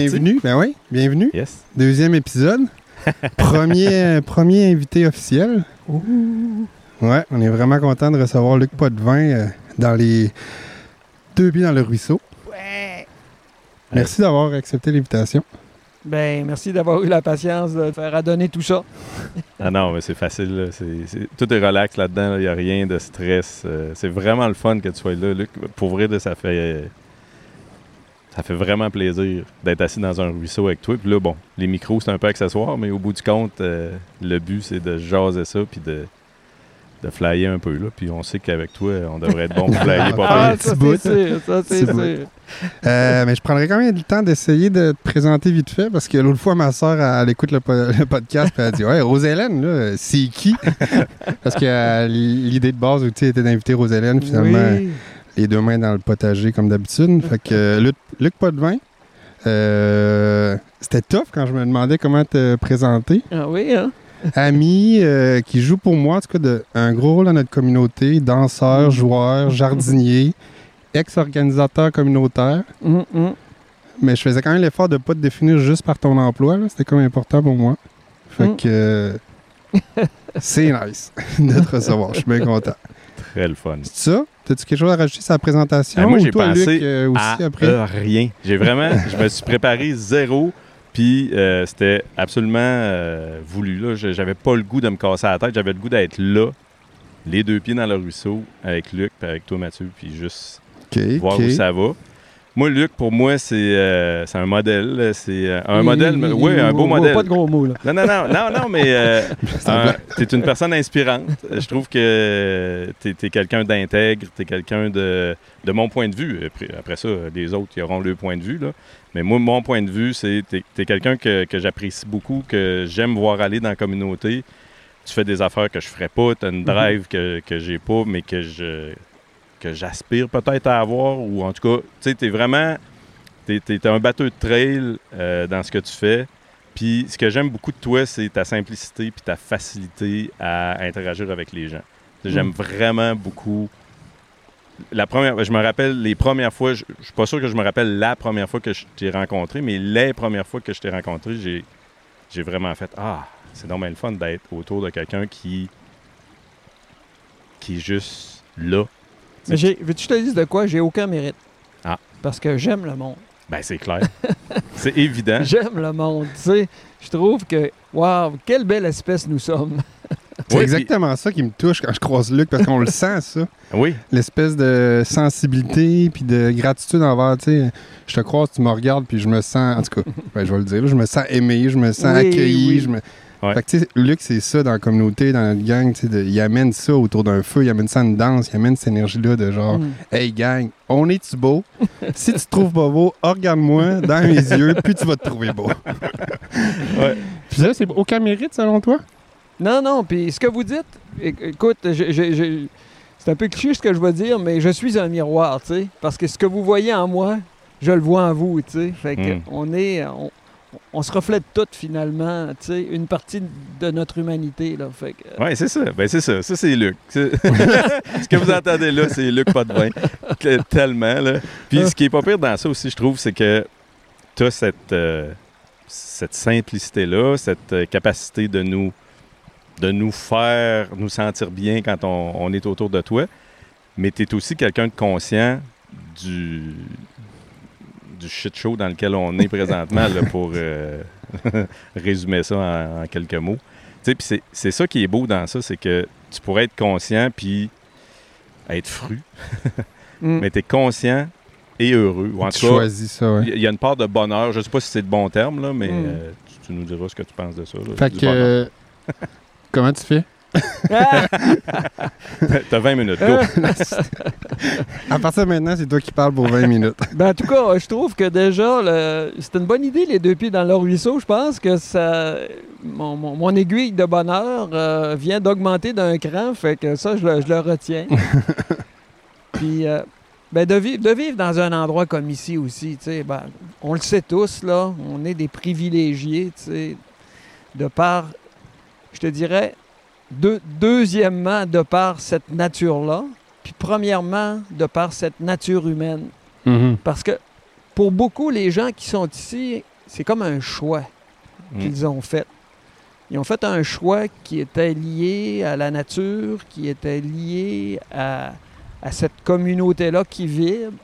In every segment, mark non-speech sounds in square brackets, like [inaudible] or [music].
bienvenue. Ben oui, bienvenue. Yes. Deuxième épisode. [laughs] premier, premier invité officiel. Ouais, on est vraiment content de recevoir Luc Potvin euh, dans les deux pieds dans le ruisseau. Ouais. Merci d'avoir accepté l'invitation. Ben, merci d'avoir eu la patience de faire adonner tout ça. Ah non, mais c'est facile. là. Tout est relax là-dedans. Il n'y a rien de stress. Euh, c'est vraiment le fun que tu sois là, Luc. Pour vrai, là, ça fait. Ça fait vraiment plaisir d'être assis dans un ruisseau avec toi. Puis là, bon, les micros, c'est un peu accessoire, mais au bout du compte, euh, le but, c'est de jaser ça puis de, de flyer un peu. Là. Puis on sait qu'avec toi, on devrait être bon pour flyer pas Ah, ça bout. c'est sûr, ça c'est sûr. Euh, mais je prendrais quand même le temps d'essayer de te présenter vite fait parce que l'autre fois, ma soeur, elle, elle écoute le, po- le podcast et elle dit Ouais, Rosélène, là, c'est qui? [laughs] Parce que euh, l'idée de base aussi était d'inviter Rosélène, finalement, Oui. Les deux mains dans le potager comme d'habitude. [laughs] Fait que euh, Luc, Luc Potvin, euh, c'était tough quand je me demandais comment te présenter. Ah oui, hein? [laughs] Ami euh, qui joue pour moi, en tout cas, de, un gros rôle dans notre communauté, danseur, joueur, jardinier, ex-organisateur communautaire. Hum, hum. Mais je faisais quand même l'effort de ne pas te définir juste par ton emploi. C'était comme important pour moi. Fait Mm. que [laughs] c'est nice de te recevoir. Je suis bien content. Très le fun. C'est ça? T'as-tu quelque chose à rajouter sur la présentation? Ah, moi, j'ai pensé Luc, euh, aussi à après? euh, rien. J'ai vraiment, je me suis préparé zéro, puis euh, c'était absolument euh, voulu. Là. Je- J'avais pas le goût de me casser la tête, j'avais le goût d'être là, les deux pieds dans le ruisseau, avec Luc, puis avec toi, Mathieu, puis juste voir où ça va. Moi, Luc, pour moi, c'est euh, un modèle. là. C'est euh, un Il- modèle, il- oui, un beau modèle. Pas de gros mots, là. Non, non, non, non, non, mais euh, [laughs] un euh, t'es une personne inspirante. Je trouve que t'es es, quelqu'un d'intègre, t'es quelqu'un de, de mon point de vue. Après, ça, les autres, ils auront leur point de vue. Là. Mais moi, mon point de vue, c'est t'es es, quelqu'un que, que j'apprécie beaucoup, que j'aime voir aller dans la communauté. Tu fais des affaires que je ferais pas, tu as une drive que, que j'ai pas, mais que je que j'aspire peut-être à avoir. Ou en tout cas, tu sais, t'es vraiment... T'es es, un batteur de trail euh, dans ce que tu fais. Puis ce que j'aime beaucoup de toi, c'est ta simplicité puis ta facilité à interagir avec les gens. J'aime Mm. vraiment beaucoup. La première, je me rappelle les premières fois, je, je suis pas sûr que je me rappelle la première fois que je t'ai rencontré, mais les premières fois que je t'ai rencontré, j'ai, j'ai vraiment fait Ah, c'est normal le fun d'être autour de quelqu'un qui, qui est juste là. Mais j'ai- veux-tu que je te dise de quoi? J'ai aucun mérite. Ah. Parce que j'aime le monde. Ben, c'est clair. [laughs] c'est évident. J'aime le monde, tu sais. Je trouve que, waouh, quelle belle espèce nous sommes. C'est Oui, exactement ça qui me touche quand je croise Luc, parce qu'on le [laughs] sent, ça. Oui, L'espèce de sensibilité puis de gratitude envers, tu sais, je te croise, tu me regardes, puis je me sens, en tout cas, ben, je vais le dire, je me sens aimé, je me sens Oui, accueilli. oui. Je me... Ouais. Fait que, tu sais, Luc, c'est ça dans la communauté, dans notre gang, tu sais, de- il amène ça autour d'un feu, il amène ça à une danse, il amène cette énergie-là de genre, Mm. hey gang, on est-tu beau? [laughs] si tu te trouves pas beau, oh, regarde-moi dans mes [laughs] yeux, puis tu vas te trouver beau. [laughs] Ouais. Puis ça, c'est aucun mérite selon toi? Non, non, puis ce que vous dites, écoute, je- je- je- c'est un peu cliché ce que je vais dire, mais je suis un miroir, tu sais. Parce que ce que vous voyez en moi, je le vois en vous, tu sais. Fait que Mm. on est. On, on se reflète toutes finalement, tu sais, une partie de notre humanité, là. Fait que, Oui, c'est ça. Ben, c'est ça. Ça, c'est Luc. [laughs] Ce que vous entendez là, c'est Luc Potvin. [laughs] Tellement, là. Puis ce qui est pas pire dans ça aussi, je trouve, c'est que tu as cette, euh, cette simplicité-là, cette euh, capacité de nous, de nous faire nous sentir bien quand on, on est autour de toi. Mais tu es aussi quelqu'un de conscient du, du shit show dans lequel on est présentement, là, pour euh, [laughs] résumer ça en, en quelques mots. Tu sais, puis c'est- c'est ça qui est beau dans ça, c'est que tu pourrais être conscient puis être fru, [laughs] mm. mais tu es conscient et heureux. Ou en tu tout cas, choisis ça, ouais. il y- a une part de bonheur. Je sais pas si c'est le bon terme, là, mais Mm. euh, tu, tu nous diras ce que tu penses de ça. là, Fait que, euh, comment tu fais? [laughs] T'as 20 minutes, go. À partir de maintenant, c'est toi qui parles pour 20 minutes. Ben, en tout cas, je trouve que déjà, le- c'est une bonne idée, les deux pieds dans le ruisseau. Je pense que ça, mon, mon- mon aiguille de bonheur euh, vient d'augmenter d'un cran, fait que ça, je le, je le retiens. [laughs] Puis, euh, ben, de, vivre, de vivre dans un endroit comme ici aussi, tu sais, ben, on le sait tous, là, on est des privilégiés, tu sais, de par, je te dirais, deux- deuxièmement, de par cette nature-là, puis premièrement, de par cette nature humaine. Parce que pour beaucoup, les gens qui sont ici c'est comme un choix Mm. qu'ils ont fait. Ils ont fait un choix qui était lié à la nature, qui était lié à, à cette communauté-là qui vibre.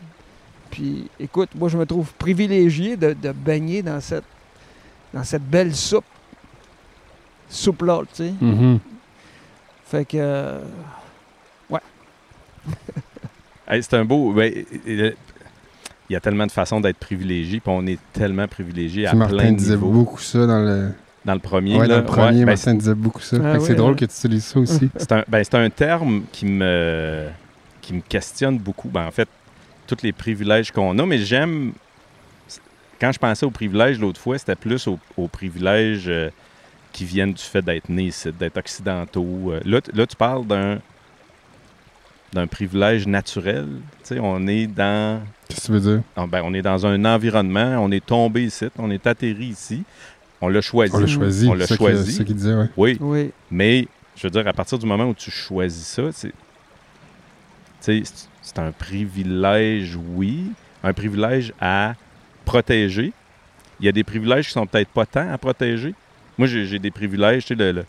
Puis, écoute, moi, je me trouve privilégié de, de baigner dans cette, dans cette belle soupe. Soupe-là, tu sais. Mhm. Fait que... euh, [laughs] Hey, c'est un beau. ben, il y a tellement de façons d'être privilégié, puis on est tellement privilégié à plein Martin de disait niveaux. beaucoup ça dans le, Dans le premier, ouais, là, dans le premier. ouais, ben, Martin disait beaucoup ça. Ah Fait que c'est ouais, drôle ouais. que tu utilises ça aussi. [laughs] c'est un, ben, c'est un terme qui me, qui me questionne beaucoup. Ben, en fait, tous les privilèges qu'on a, mais j'aime. Quand je pensais aux privilèges l'autre fois, c'était plus aux, aux privilèges euh, qui viennent du fait d'être né ici, d'être occidentaux. Euh, là, là, tu parles d'un d'un privilège naturel. Tu sais, on est dans Qu'est-ce que tu veux dire? Ah, ben, on est dans un environnement, on est tombé ici, on est atterri ici, on l'a choisi. On l'a choisi. On l'a choisi. qu'il- c'est ça qu'il disait, ouais. Oui, oui. mais je veux dire, à partir du moment où tu choisis ça, c'est un privilège, oui, un privilège à protéger. Il y a des privilèges qui sont peut-être pas tant à protéger. Moi, j'ai, des privilèges, tu sais, le,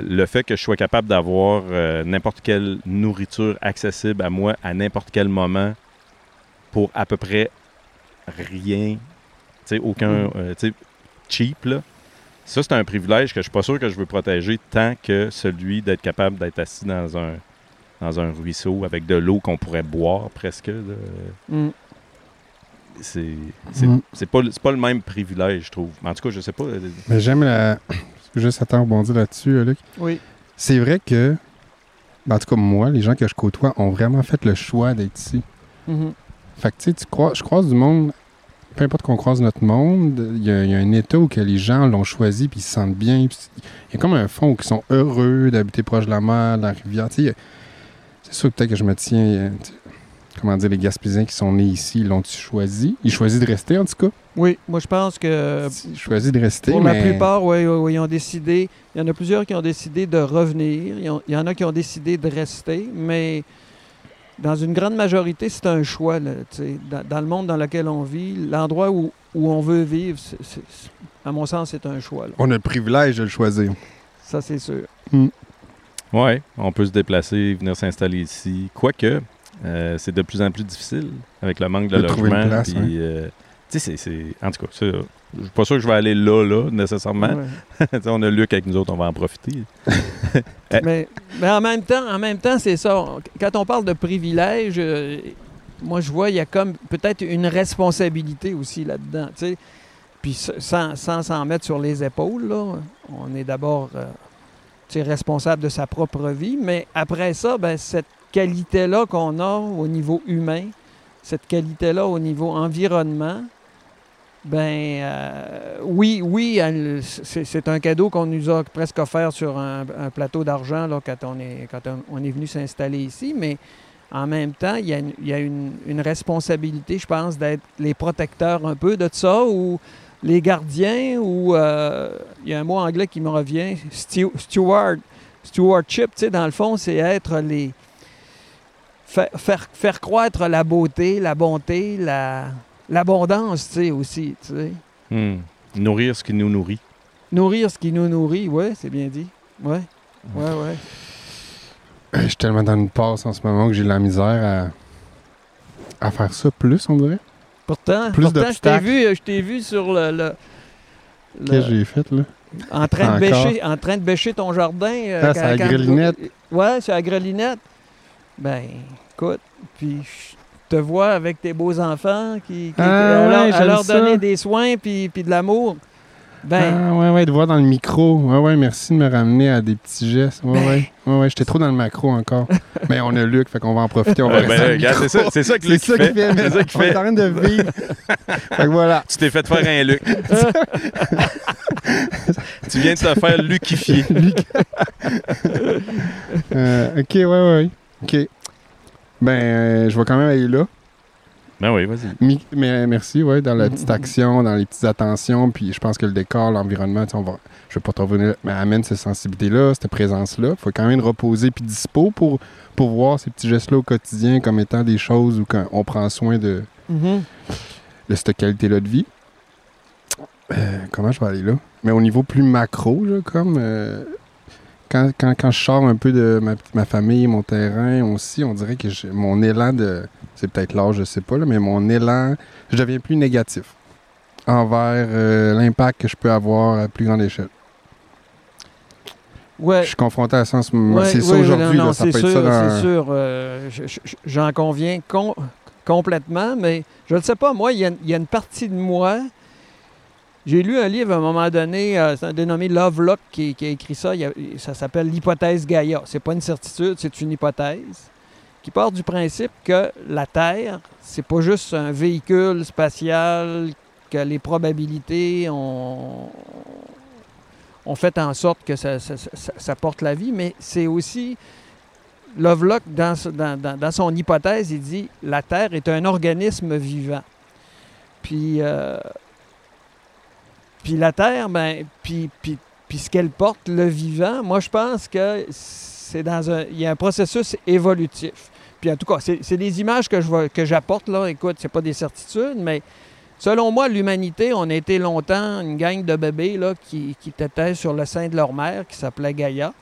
le, fait que je sois capable d'avoir euh, n'importe quelle nourriture accessible à moi à n'importe quel moment pour à peu près rien, tu sais, aucun, Mm. euh, tu sais, cheap, là. Ça, c'est un privilège que je suis pas sûr que je veux protéger tant que celui d'être capable d'être assis dans un, dans un ruisseau avec de l'eau qu'on pourrait boire presque. là. Mm. C'est c'est Mm. c'est pas, pas le même privilège, je trouve. En tout cas, je sais pas. euh, Mais j'aime la. [clears throat] Juste attends, rebondir là-dessus, euh, Luc. Oui. C'est vrai que, ben, en tout cas, moi, les gens que je côtoie ont vraiment fait le choix d'être ici. Mhm. Fait que, tu sais, tu crois- je croise du monde, peu importe qu'on croise notre monde, il y, a il y a un état où que les gens l'ont choisi puis ils se sentent bien. Il y a comme un fond où ils sont heureux d'habiter proche de la mer, de la rivière. Tu sais, c'est sûr que peut-être que je me tiens. Comment dire, les Gaspésiens qui sont nés ici, ils l'ont-tu choisi? Ils choisissent de rester, en tout cas. Oui, moi je pense que Ils choisissent de rester, pour mais... la plupart, oui, oui, oui, ils ont décidé. Il y en a plusieurs qui ont décidé de revenir. Il y en- il y en a qui ont décidé de rester, mais dans une grande majorité, c'est un choix. là, dans, dans le monde dans lequel on vit, l'endroit où, où on veut vivre, à mon sens, c'est un choix. là. On a le privilège de le choisir. Ça, c'est sûr. Ouais, on peut se déplacer, venir s'installer ici. Quoique, euh, c'est de plus en plus difficile avec le manque de, De logement. place, puis, euh, tu sais, c'est- c'est. En tout cas, je suis pas sûr que je vais aller là, là, nécessairement. Ouais. [laughs] On a Luc avec nous autres, on va en profiter. [laughs] Eh. mais, mais en même temps, en même temps, c'est ça. Quand on parle de privilège, euh, moi je vois il y a comme peut-être une responsabilité aussi là-dedans. tu sais. Puis sans sans s'en mettre sur les épaules, là, on est d'abord euh, responsable de sa propre vie, mais après ça, ben, cette qualité-là qu'on a au niveau humain, cette qualité-là au niveau environnement, ben euh, oui, oui, c'est un cadeau qu'on nous a presque offert sur un, plateau d'argent quand on est quand venu s'installer ici, mais en même temps, il y a, une, responsabilité, je pense, d'être les protecteurs un peu de ça ou les gardiens ou euh, il y a un mot anglais qui me revient, stew- steward, stewardship, tu sais, dans le fond, c'est être les faire, faire, faire croître la beauté, la bonté, la l'abondance, tu sais, aussi, tu sais. Hmm. Nourrir ce qui nous nourrit. Nourrir ce qui nous nourrit, ouais, c'est bien dit. Ouais, ouais, ouais. Je suis tellement dans une passe en ce moment que j'ai de la misère à, à faire ça plus, on dirait. Pourtant, Plus pourtant je t'ai vu, je t'ai vu sur le, le- le- Qu'est-ce que j'ai fait, là? en train de bêcher, en train de bêcher ton jardin. euh, Ah, c'est à la grelinette. Ouais, c'est à la grelinette. Ben, écoute, puis je te vois avec tes beaux enfants qui, qui- Ah, à leur, ouais, à leur ça. donner des soins puis, puis de l'amour. Ben, Ah, ouais, ouais, de voir dans le micro. Ouais, ouais, merci de me ramener à des petits gestes. Ouais, Ben. ouais. Ouais, ouais, j'étais trop dans le macro encore. Mais [laughs] on a Luc, fait qu'on va en profiter. On va Ouais, ben, regarde, c'est ça, c'est ça que Luc ça fait. qu'il fait, C'est mais ça qu'il on est fait. en train de vivre. [laughs] fait que voilà. Tu t'es fait faire un Luc. [laughs] tu viens de te faire lucifier. Luc. Euh, ok, ouais, ouais. Ok. Ben, euh, je vais quand même aller là. Ben oui, vas-y. Mi- mais merci, ouais, dans la petite action, dans les petites attentions, puis je pense que le décor, l'environnement, tu sais, on va, je vais pas te revenir, mais amène cette sensibilité-là, cette présence-là. faut quand même reposé puis dispo pour, pour voir ces petits gestes-là au quotidien comme étant des choses où on prend soin de, mhm. de cette qualité-là de vie. Euh, comment je vais aller là? Mais au niveau plus macro, là, comme. euh, quand, quand, quand je sors un peu de ma, ma famille, mon terrain aussi, on dirait que mon élan de. C'est peut-être l'âge, je sais pas, là, mais mon élan. Je deviens plus négatif envers euh, l'impact que je peux avoir à plus grande échelle. Ouais. Je suis confronté à ça en ce moment. Ouais, c'est ça aujourd'hui, ça peut sûr, être ça dans. c'est sûr. euh, je- je- J'en conviens com- complètement, mais je ne sais pas, moi, il y, y a une partie de moi. J'ai lu un livre à un moment donné, euh, c'est un dénommé Lovelock qui, a écrit ça. Ça s'appelle l'hypothèse Gaïa. C'est pas une certitude, c'est une hypothèse qui part du principe que la Terre, c'est pas juste un véhicule spatial, que les probabilités ont, ont fait en sorte que ça, porte la vie, mais c'est aussi Lovelock, dans son hypothèse, il dit la Terre est un organisme vivant. Puis, euh, puis la Terre, ben, puis, puis, puis ce qu'elle porte, le vivant, moi je pense que c'est dans un, il y a un processus évolutif. Puis en tout cas, c'est des images que je que j'apporte là. Écoute, c'est pas des certitudes, mais selon moi, l'humanité, on a été longtemps une gang de bébés là qui, qui tétaient sur le sein de leur mère, qui s'appelait Gaïa.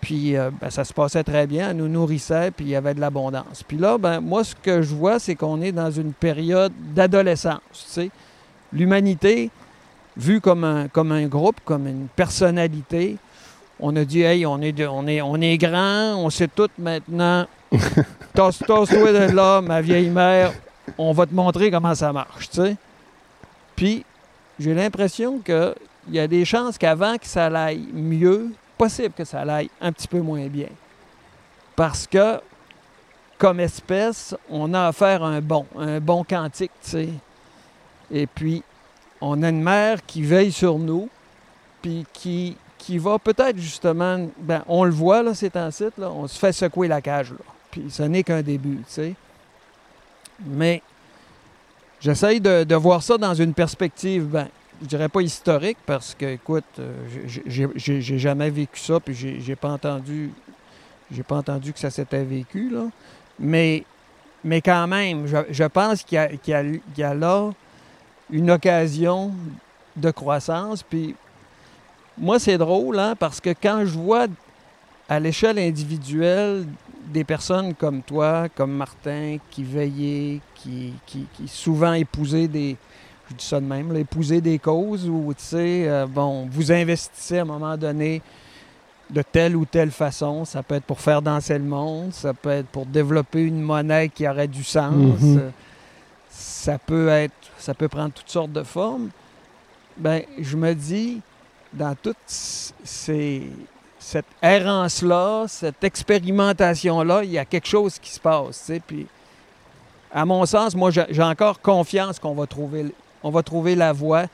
Puis euh, ben, ça se passait très bien, elle nous nourrissait, puis il y avait de l'abondance. Puis là, ben, moi, ce que je vois, c'est qu'on est dans une période d'adolescence. L'humanité, vue comme un, comme un groupe, comme une personnalité, on a dit, hey, on est, de- on est, on est grand, on sait tout maintenant. [laughs] Tasse-toi de là, ma vieille mère, on va te montrer comment ça marche, tu sais. Puis, j'ai l'impression qu'il y a des chances qu'avant que ça aille mieux, possible que ça aille un petit peu moins bien. Parce que, comme espèce, on a affaire à un bon, un bon quantique, tu sais. Et puis, on a une mère qui veille sur nous, puis qui, qui va peut-être justement, ben, on le voit, là, c'est un site, on se fait secouer la cage, là. Puis ce n'est qu'un début, tu sais. Mais j'essaye de, voir ça dans une perspective, ben, je dirais pas historique, parce que, écoute, euh, j'ai- jamais vécu ça, puis j'ai pas entendu, j'ai pas entendu que ça s'était vécu, là. Mais, quand même, je, pense qu'il y a là une occasion de croissance, puis moi, c'est drôle, hein, parce que quand je vois à l'échelle individuelle des personnes comme toi, comme Martin, qui veillaient, qui, qui, qui souvent épousaient des, je dis ça de même, là, épousaient des causes où, tu sais, euh, bon, vous investissez à un moment donné de telle ou telle façon. Ça peut être pour faire danser le monde, ça peut être pour développer une monnaie qui aurait du sens. Mhm. euh, Ça peut être, ça peut prendre toutes sortes de formes. Ben, je me dis, dans toute ces, cette errance-là, cette expérimentation-là, il y a quelque chose qui se passe. Puis, à mon sens, moi, j'ai encore confiance qu'on va trouver, on va trouver la voie,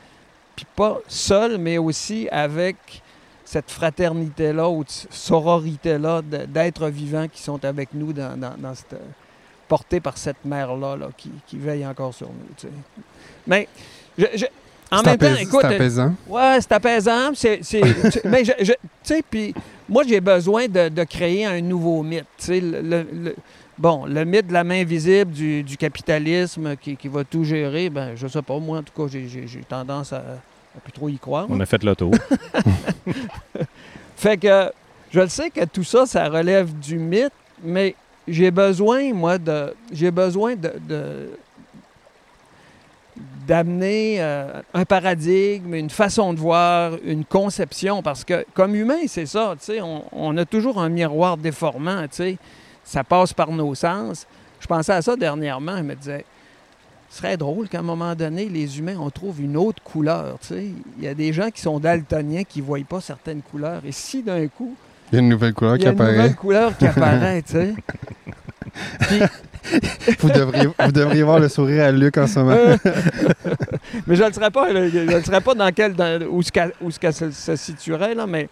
puis pas seul, mais aussi avec cette fraternité-là ou sororité-là d'êtres vivants qui sont avec nous dans cette, portés par cette mère-là là, qui, qui veille encore sur nous. tu sais. Mais je- je- en même temps, écoute, C'est apaisant. Ouais, c'est apaisant. C'est, c'est- [laughs] tu- mais je, je- tu sais, puis moi, j'ai besoin de, de créer un nouveau mythe. Tu sais, le, le- le- bon, le mythe de la main visible du, du capitalisme qui, qui va tout gérer, ben, je sais pas. Moi, en tout cas, j'ai, j'ai- j'ai tendance à, à plus trop y croire. On a fait le tour. [laughs] Fait que je le sais que tout ça, ça relève du mythe, mais j'ai besoin, moi, de. J'ai besoin de. d'amener euh, un paradigme, une façon de voir, une conception, parce que comme humain, c'est ça, tu sais, on, on a toujours un miroir déformant, tu sais, ça passe par nos sens. Je pensais à ça dernièrement, je me disais, ce serait drôle qu'à un moment donné, les humains, on trouve une autre couleur, tu sais. Il y a des gens qui sont daltoniens, qui ne voient pas certaines couleurs, et si d'un coup, Il y a une nouvelle couleur il qui y a une apparaît. nouvelle couleur qui apparaît, tu sais. Vous devriez, vous devriez voir le sourire à Luc en ce moment. Euh, [laughs] mais je ne serais pas, là, je ne serais pas dans quel, dans- où ce où ce se, se situerait, là, mais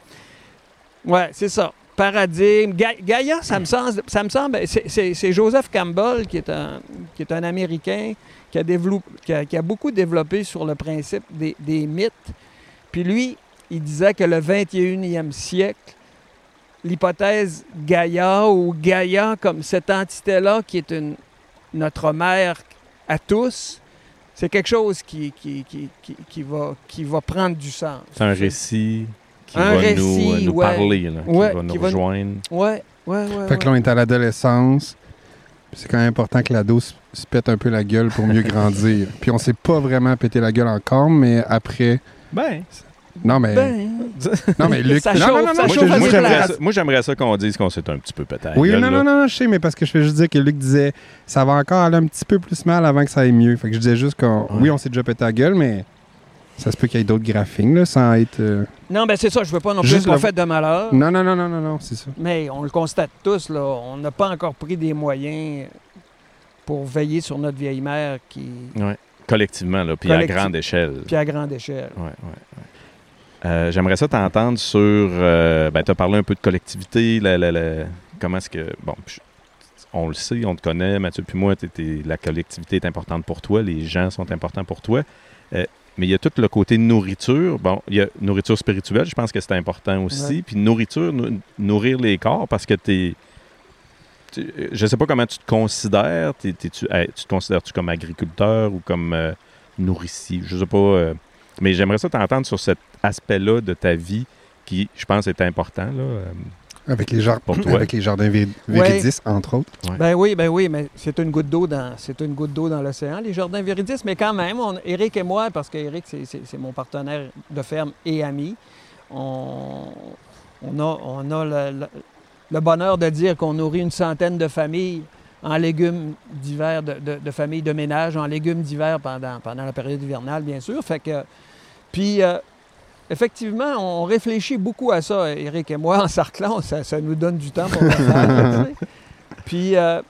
ouais, c'est ça. Paradigme. Ga- Gaïa, ça me semble, ça me semble c'est- Joseph Campbell, qui est, un, qui est un Américain, qui a, développé, qui a, qui a beaucoup développé sur le principe des, des mythes. Puis lui, il disait que le 21e siècle, l'hypothèse Gaïa ou Gaïa comme cette entité-là qui est une, notre mère à tous, c'est quelque chose qui, qui, qui, qui, qui va, qui va prendre du sens. C'est un récit qui Un va récit, nous, nous ouais. parler, là, qui Ouais, va nous qui va nous- rejoindre. Ouais, ouais, ouais. Fait que là, on est à l'adolescence. Puis C'est quand même important que l'ado se, se pète un peu la gueule pour mieux grandir. [laughs] Puis on s'est pas vraiment pété la gueule encore, mais après. Ben, Non, mais. Ben, non, mais Luc. Ça non, chauffe, non, non, ça non, moi, chauffe j'aimerais ça, moi, j'aimerais ça qu'on dise qu'on s'est un petit peu la Oui, gueule, non, non, non, non, je sais, mais parce que je fais juste dire que Luc disait ça va encore aller un petit peu plus mal avant que ça aille mieux. Fait que je disais juste qu'on. Ouais. Oui, on s'est déjà pété la gueule, mais ça se peut qu'il y ait d'autres graphiques, là, sans être. euh, non, ben c'est ça, je veux pas non plus qu'on le- fait de malheur. Non, non, non, non, non, non, c'est ça. Mais on le constate tous, là, on n'a pas encore pris des moyens pour veiller sur notre vieille mère qui Collectivement, là, puis à grande échelle. puis à grande échelle. Ouais, ouais, ouais. Euh, J'aimerais ça t'entendre sur. euh, ben, tu as parlé un peu de collectivité. la- la- la- comment est-ce que. Bon, on le sait, on te connaît, Mathieu, puis moi, t'es- t'es- la collectivité est importante pour toi, les gens sont importants pour toi. Euh, mais il y a tout le côté nourriture. Bon, il y a nourriture spirituelle, je pense que c'est important aussi. Ouais. Puis nourriture, nou- nourrir les corps, parce que tu es. Je sais pas comment tu te considères. Hey, tu te considères-tu comme agriculteur ou comme euh, nourricier? Je sais pas. Mais j'aimerais ça t'entendre sur cet aspect-là de ta vie qui, je pense, est important. Là. euh. Avec les, jar- Pour toi. avec les jardins Vé- Ouais. Entre autres. Ouais. Ben oui, ben oui, mais c'est une goutte d'eau dans c'est une goutte d'eau dans l'océan, les jardins Véridis, mais quand même, on, Eric et moi, parce que Eric c'est, c'est- c'est mon partenaire de ferme et ami, on, on a, on a le, le- le bonheur de dire qu'on nourrit une centaine de familles en légumes d'hiver, de, de- de familles de ménage, en légumes d'hiver pendant, pendant la période hivernale, bien sûr. Fait que, puis, euh, effectivement, on réfléchit beaucoup à ça, Eric et moi, en sarclant, ça, ça nous donne du temps pour le faire. tu [laughs] sais. Puis, euh,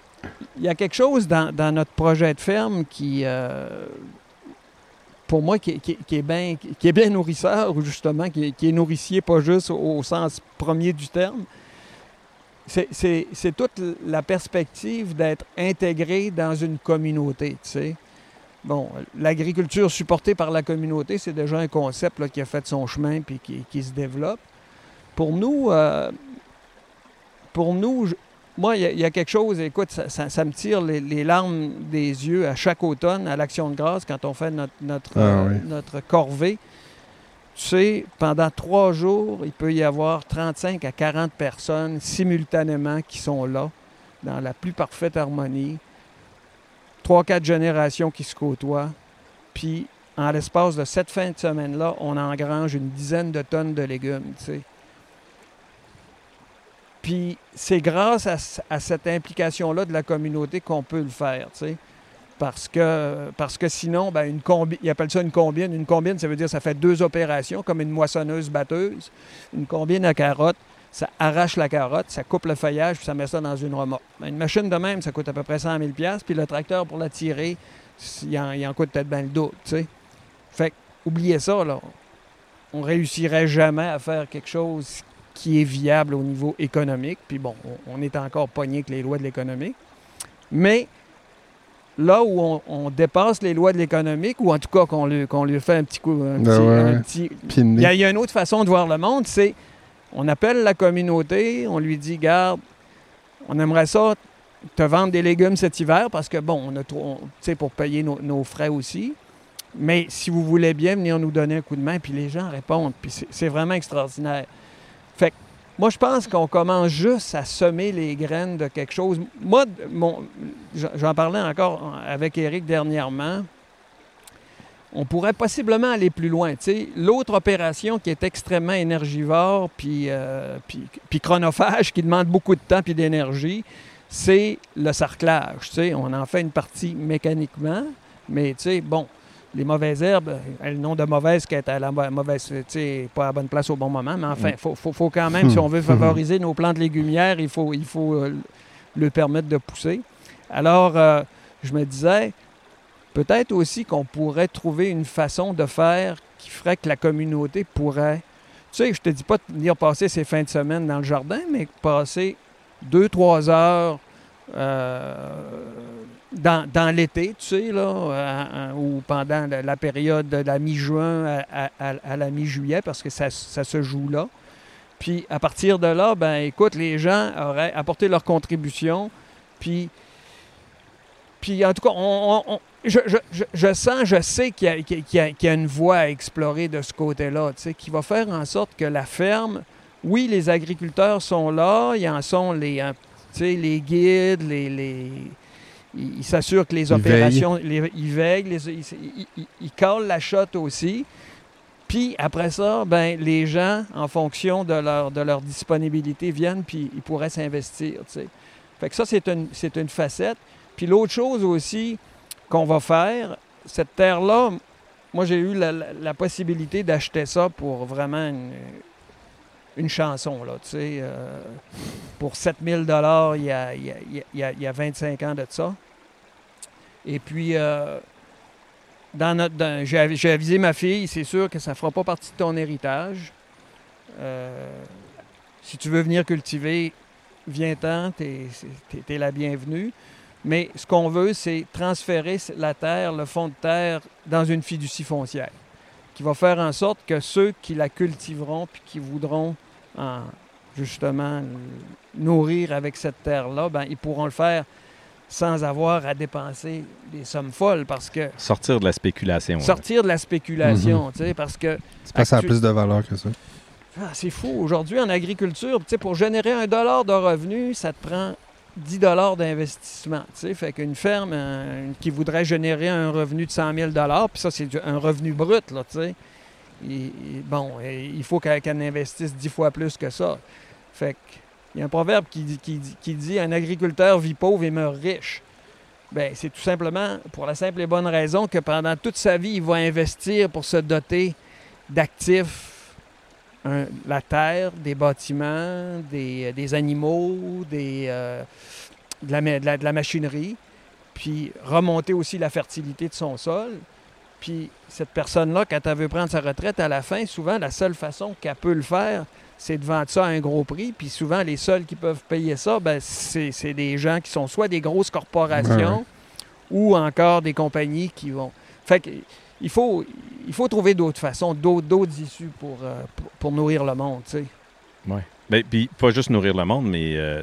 il y a quelque chose dans, dans notre projet de ferme qui, euh, pour moi, qui, qui- qui est bien, qui est bien nourrisseur, ou justement, qui, est- qui est nourricier, pas juste au, sens premier du terme. C'est toute la perspective d'être intégré dans une communauté, tu sais. Bon, l'agriculture supportée par la communauté, c'est déjà un concept là, qui a fait son chemin puis qui, qui se développe. Pour nous, euh, pour nous, je- moi, il y, a- il y a quelque chose, écoute, ça, ça- ça me tire les, les larmes des yeux à chaque automne, à l'Action de grâce, quand on fait notre, notre, Ah euh, oui. notre corvée. Tu sais, pendant trois jours, il peut y avoir 35 à 40 personnes simultanément qui sont là, dans la plus parfaite harmonie. Trois, quatre générations qui se côtoient. Puis, en l'espace de cette fin de semaine-là, on engrange une dizaine de tonnes de légumes, tu sais. Puis c'est grâce à, à cette implication-là de la communauté qu'on peut le faire, tu sais. Parce que, parce que sinon, ben, une combi, ils appellent ça une combine. Une combine, ça veut dire que ça fait deux opérations, comme une moissonneuse-batteuse. Une combine à carotte, ça arrache la carotte, ça coupe le feuillage, puis ça met ça dans une remorque. Ben, une machine de même, ça coûte à peu près 100 000 puis le tracteur, pour la tirer, il en, il en coûte peut-être bien le double, tu sais. Fait que, oubliez ça, là. On réussirait jamais à faire quelque chose qui est viable au niveau économique. Puis bon, on, on est encore pogné avec les lois de l'économique. Mais là où on, on dépasse les lois de l'économique, ou en tout cas qu'on lui, lui fait un petit coup, un Ben petit- ouais. y, il y a une autre façon de voir le monde, c'est on appelle la communauté, on lui dit, garde, on aimerait ça te vendre des légumes cet hiver parce que, bon, on a trop, tu pour payer nos, frais aussi. Mais si vous voulez bien venir nous donner un coup de main, puis les gens répondent, puis c'est- vraiment extraordinaire. Fait que moi, je pense qu'on commence juste à semer les graines de quelque chose. Moi, j'en parlais encore avec Eric dernièrement. On pourrait possiblement aller plus loin. L'autre opération qui est extrêmement énergivore puis, euh, puis, puis chronophage, qui demande beaucoup de temps puis d'énergie, c'est le sarclage. On en fait une partie mécaniquement, mais bon, les mauvaises herbes, elles n'ont de mauvaise qu'être à la mauvaise, pas à la bonne place au bon moment, mais enfin, il faut, faut- faut quand même, si on veut [laughs] favoriser nos plantes légumières, il faut, il faut euh, le permettre de pousser. Alors, euh, je me disais, peut-être aussi qu'on pourrait trouver une façon de faire qui ferait que la communauté pourrait, tu sais, je te dis pas de venir passer ses fins de semaine dans le jardin, mais passer deux, trois heures euh, dans, l'été, tu sais, là, ou pendant la, période de la mi-juin à, la mi-juillet, parce que ça, se joue là. Puis à partir de là, ben écoute, les gens auraient apporté leur contribution. Puis, puis en tout cas, on- je, je- je- sens, je sais qu'il y, y y a une voie à explorer de ce côté-là, qui va faire en sorte que la ferme, oui, les agriculteurs sont là, ils en sont les, hein, les guides, les, les- ils s'assurent que les Ils opérations, les- ils veillent, les- ils, ils- ils- ils calent la shot aussi. Puis après ça, ben, les gens, en fonction de leur, de leur disponibilité, viennent puis ils pourraient s'investir. Fait que ça, c'est une, c'est une facette. Puis l'autre chose aussi qu'on va faire, cette terre-là, moi j'ai eu la, possibilité d'acheter ça pour vraiment une, chanson, là, tu sais. euh, pour 7000 dollars il y a, il il y a- il y a 25 ans de ça. Et puis, euh, dans notre, j'ai avi- j'ai avisé ma fille, c'est sûr que ça ne fera pas partie de ton héritage. Euh, si tu veux venir cultiver, viens-t'en, t'es es, la bienvenue. Mais ce qu'on veut, c'est transférer la terre, le fond de terre, dans une fiducie foncière, qui va faire en sorte que ceux qui la cultiveront puis qui voudront en, justement nourrir avec cette terre-là, ben, ils pourront le faire sans avoir à dépenser des sommes folles parce que Sortir de la spéculation. sortir de la spéculation, tu sais, parce que C'est pas ça a plus de valeur que ça. ah, c'est fou. Aujourd'hui, en agriculture, tu sais, pour générer un dollar de revenu, ça te prend 10 dollars d'investissement. Fait qu'une ferme euh, qui voudrait générer un revenu de 100 000 puis ça, c'est un revenu brut, là, tu bon, il faut qu'elle investisse 10 fois plus que ça. Fait que, il y a un proverbe qui, dit- qui, dit- qui dit « Un agriculteur vit pauvre et meurt riche ». Ben, c'est tout simplement pour la simple et bonne raison que pendant toute sa vie, il va investir pour se doter d'actifs un- la terre, des bâtiments, des, des animaux, des, euh, de, la, ma- de la- de la machinerie, puis remonter aussi la fertilité de son sol. Puis cette personne-là, quand elle veut prendre sa retraite à la fin, souvent, la seule façon qu'elle peut le faire, c'est de vendre ça à un gros prix. Puis souvent, les seuls qui peuvent payer ça, ben, c'est c'est des gens qui sont soit des grosses corporations ou encore des compagnies qui vont... Fait que, il faut, il faut trouver d'autres façons, d'autres d'autres issues pour, euh, pour, pour nourrir le monde, tu sais. Ben, puis pas juste nourrir le monde, mais euh,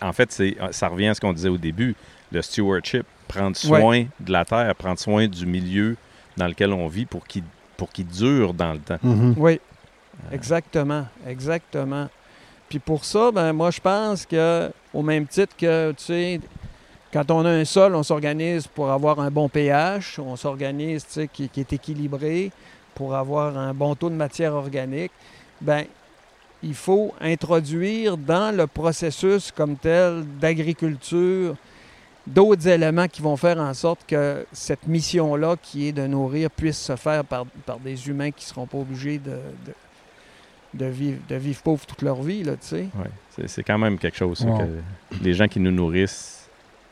en fait, c'est, ça revient à ce qu'on disait au début, le stewardship, prendre soin de la terre, prendre soin du milieu dans lequel on vit pour qu'il, pour qu'il dure dans le temps. Mhm. Oui, exactement, exactement. Puis pour ça, ben moi je pense que au même titre que tu sais, quand on a un sol, on s'organise pour avoir un bon pH, on s'organise, tu sais, qui, qui est équilibré pour avoir un bon taux de matière organique. Ben il faut introduire dans le processus comme tel d'agriculture d'autres éléments qui vont faire en sorte que cette mission-là, qui est de nourrir, puisse se faire par, par des humains qui ne seront pas obligés de, de, de vivre, de vivre pauvres toute leur vie, là, tu sais. Ouais. C'est, c'est quand même quelque chose, ça, Wow. que les gens qui nous nourrissent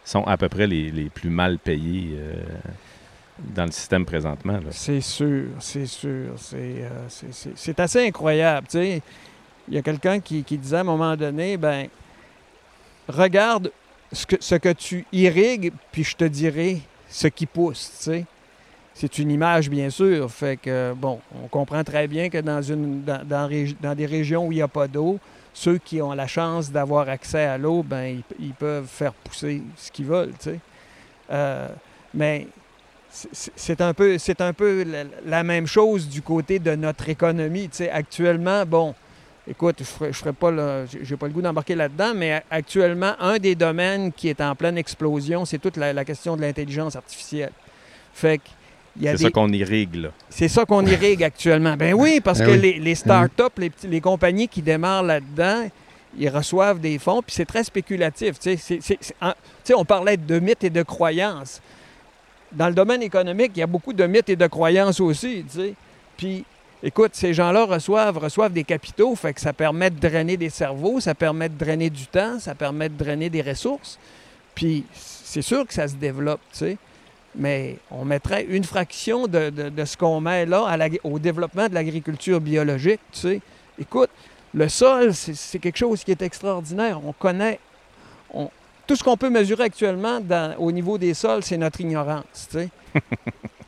sont à peu près les, les plus mal payés euh, dans le système présentement. C'est sûr, c'est sûr. C'est euh, assez incroyable. Il y a quelqu'un qui, qui disait à un moment donné, ben, regarde ce que, ce que tu irrigues, puis je te dirai ce qui pousse, tu sais. C'est une image, bien sûr. Fait que, bon, on comprend très bien que dans, une, dans, dans dans des régions où il n'y a pas d'eau, ceux qui ont la chance d'avoir accès à l'eau, ben, ils, peuvent faire pousser ce qu'ils veulent, tu sais. Euh, mais c'est- un peu, un peu la, même chose du côté de notre économie. tu sais. Actuellement, bon, écoute, je ferai, ferai pas le, j'ai- pas le goût d'embarquer là-dedans, mais actuellement, un des domaines qui est en pleine explosion, c'est toute la, la question de l'intelligence artificielle. Fait que C'est des- ça qu'on irrigue, là. c'est ça qu'on irrigue [laughs] actuellement. Ben oui, parce Ben que oui. les, les start-up, les, compagnies qui démarrent là-dedans, ils reçoivent des fonds, puis c'est très spéculatif. C'est- c'est- c'est- en- on parlait de mythes et de croyances. Dans le domaine économique, il y a beaucoup de mythes et de croyances aussi. tu sais. Puis, écoute, ces gens-là reçoivent, reçoivent des capitaux, fait que ça permet de drainer des cerveaux, ça permet de drainer du temps, ça permet de drainer des ressources. Puis, c'est sûr que ça se développe, tu sais mais on mettrait une fraction de, de- de ce qu'on met là à la- au développement de l'agriculture biologique. Tu sais. Écoute, le sol, c'est quelque chose qui est extraordinaire. On connaît. on- tout ce qu'on peut mesurer actuellement dans- au niveau des sols, c'est notre ignorance. tu sais. [laughs]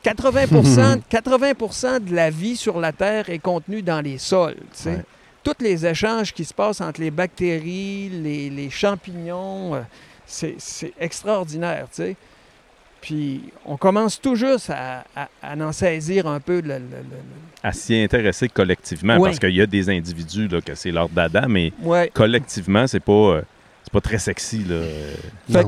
80, 80 [laughs] de la vie sur la Terre est contenue dans les sols. tu sais. Ouais. Tous les échanges qui se passent entre les bactéries, les, les champignons, euh, c'est c'est extraordinaire. tu sais. Puis on commence tout juste à, à- à en saisir un peu le, le- le- À s'y intéresser collectivement, Oui. parce qu'il y a des individus là, que c'est leur dada, mais collectivement, c'est pas, euh, c'est pas très sexy. Là. Fait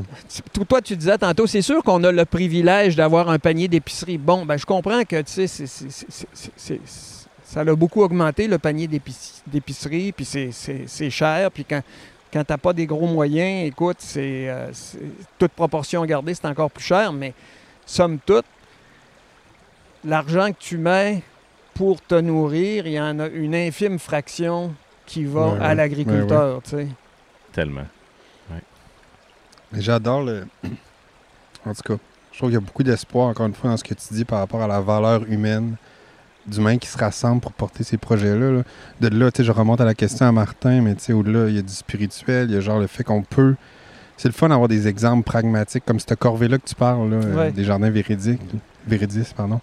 toi, tu disais tantôt, c'est sûr qu'on a le privilège d'avoir un panier d'épicerie. Bon, ben je comprends que, tu sais, c'est- ça a beaucoup augmenté, le panier d'épic- d'épicerie, puis c'est- c'est c'est cher, puis quand, quand tu n'as pas des gros moyens, écoute, c'est euh, c'est- toute proportion gardée, c'est encore plus cher, mais somme toute, l'argent que tu mets pour te nourrir, il y en a une infime fraction qui va Ouais, à ouais. l'agriculteur, tu sais. tellement. Mais j'adore le. [clears throat] En tout cas, je trouve qu'il y a beaucoup d'espoir, encore une fois, dans ce que tu dis par rapport à la valeur humaine d'humains qui se rassemblent pour porter ces projets-là. là. De là, tu sais, je remonte à la question à Martin, mais tu sais, au-delà, il y a du spirituel, il y a genre le fait qu'on peut. C'est le fun d'avoir des exemples pragmatiques comme cette corvée-là que tu parles, là, euh, des jardins véridiques, Véridis, pardon.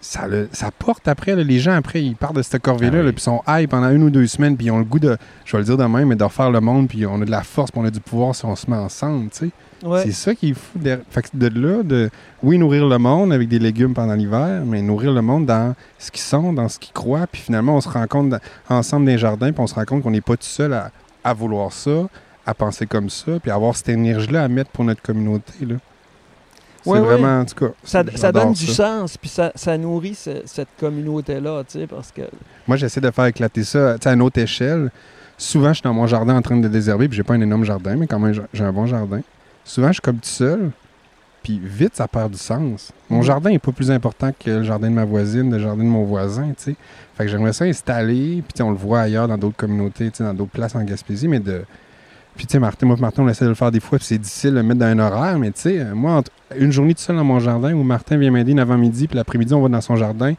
Ça, le- ça porte après, là, les gens après, ils partent de cette corvée-là, Ah oui. puis ils sont high pendant une ou deux semaines, puis ils ont le goût de, je vais le dire de même, mais de refaire le monde, puis on a de la force, puis on a du pouvoir si on se met ensemble, tu sais. Ouais. C'est ça qui est fou. de- Fait que de là, de, oui, nourrir le monde avec des légumes pendant l'hiver, mais nourrir le monde dans ce qu'ils sont, dans ce qu'ils croient. Puis finalement, on se rend compte dans- ensemble des jardins, puis on se rend compte qu'on n'est pas tout seul à, à vouloir ça, à penser comme ça, puis avoir cette énergie-là à mettre pour notre communauté. Là. C'est Ouais, ouais. vraiment, en tout cas. Ça, ça donne du ça. sens, puis ça, ça nourrit ce- cette communauté-là, tu sais, parce que... Moi, j'essaie de faire éclater ça à une autre échelle. Souvent, je suis dans mon jardin en train de désherber, puis j'ai pas un énorme jardin, mais quand même, j'ai un bon jardin. Souvent, je suis comme tout seul, puis vite, ça perd du sens. Mon Mhm. jardin est pas plus important que le jardin de ma voisine, le jardin de mon voisin, tu sais. Fait que j'aimerais ça installer, puis tu sais, on le voit ailleurs dans d'autres communautés, tu sais, dans d'autres places en Gaspésie, mais de... Puis tu sais, Martin, moi et Martin, on essaie de le faire des fois, puis c'est difficile de le mettre dans un horaire, mais tu sais, euh, moi, entre une journée tout seul dans mon jardin, où Martin vient m'aider une avant-midi, puis l'après-midi, on va dans son jardin,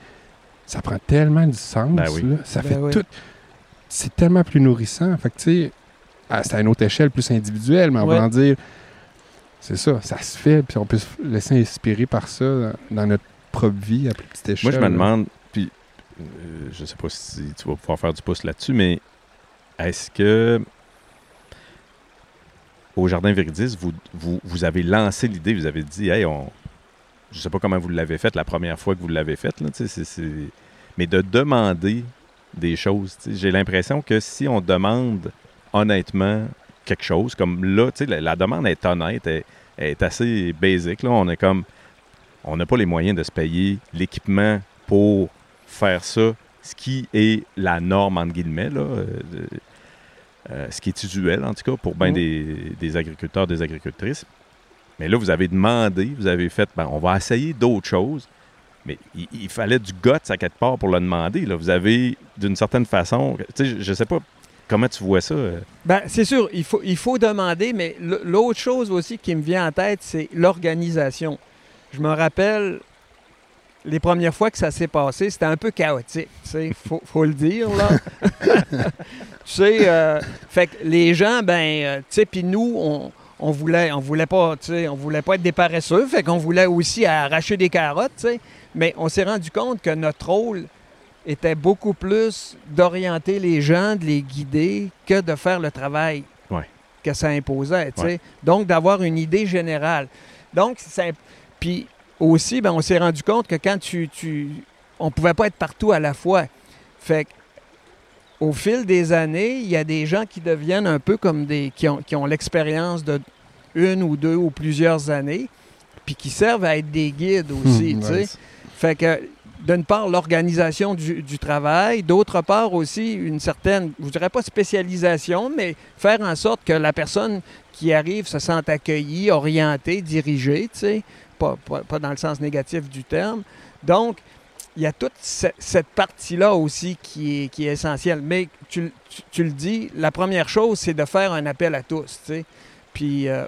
ça prend tellement du sens, Ben oui. là. Ça Ben fait oui. tout... C'est tellement plus nourrissant. Fait que, tu sais, c'est à une autre échelle, plus individuelle, mais en Ouais. voulant dire, c'est ça, ça se fait, puis on peut se laisser inspirer par ça dans- notre propre vie à plus petite échelle. Moi, je me demande, puis euh, je sais pas si tu vas pouvoir faire du pouce là-dessus, mais est-ce que au Jardin Véridis, vous, vous, vous avez lancé l'idée, vous avez dit, hey, on. Je sais pas comment vous l'avez fait la première fois que vous l'avez fait, là, mais de demander des choses. J'ai l'impression que si on demande honnêtement quelque chose, comme là, tu sais, la, la demande est honnête, elle, elle est assez basique. Là. On est comme. On n'a pas les moyens de se payer l'équipement pour faire ça, ce qui est la norme, entre guillemets, là, euh, euh, ce qui est usuel, en tout cas, pour bien Mhm. des, des agriculteurs, des agricultrices. Mais là, vous avez demandé, vous avez fait, ben, on va essayer d'autres choses. Mais il, il fallait du guts à quelque part pour le demander. Là. Vous avez, d'une certaine façon, tu sais, je ne sais pas comment tu vois ça. euh? Ben, c'est sûr, il faut, il faut demander, mais l'autre chose aussi qui me vient en tête, c'est l'organisation. Je me rappelle les premières fois que ça s'est passé, c'était un peu chaotique, tu sais, [laughs] faut, faut le dire, là. [laughs] tu sais, euh, fait que les gens, ben, euh, tu sais, puis nous, on, on voulait, on voulait pas, tu sais, on voulait pas être des paresseux, fait qu'on voulait aussi arracher des carottes, tu sais, mais on s'est rendu compte que notre rôle était beaucoup plus d'orienter les gens, de les guider, que de faire le travail Ouais. que ça imposait. Ouais. Donc, d'avoir une idée générale. Donc, ça, puis aussi, ben, on s'est rendu compte que quand tu, tu on pouvait pas être partout à la fois. Fait que, au fil des années, il y a des gens qui deviennent un peu comme des. qui ont, qui ont l'expérience de une ou deux ou plusieurs années, puis qui servent à être des guides aussi. Hmm, tu sais. ouais, Fait que, d'une part, l'organisation du, travail, d'autre part aussi une certaine, je dirais pas spécialisation, mais faire en sorte que la personne qui arrive se sente accueillie, orientée, dirigée, tu sais, pas, pas- dans le sens négatif du terme. Donc, il y a toute ce- cette partie-là aussi qui est, qui est essentielle. Mais tu, tu- tu le dis, la première chose, c'est de faire un appel à tous, tu sais. Puis, euh,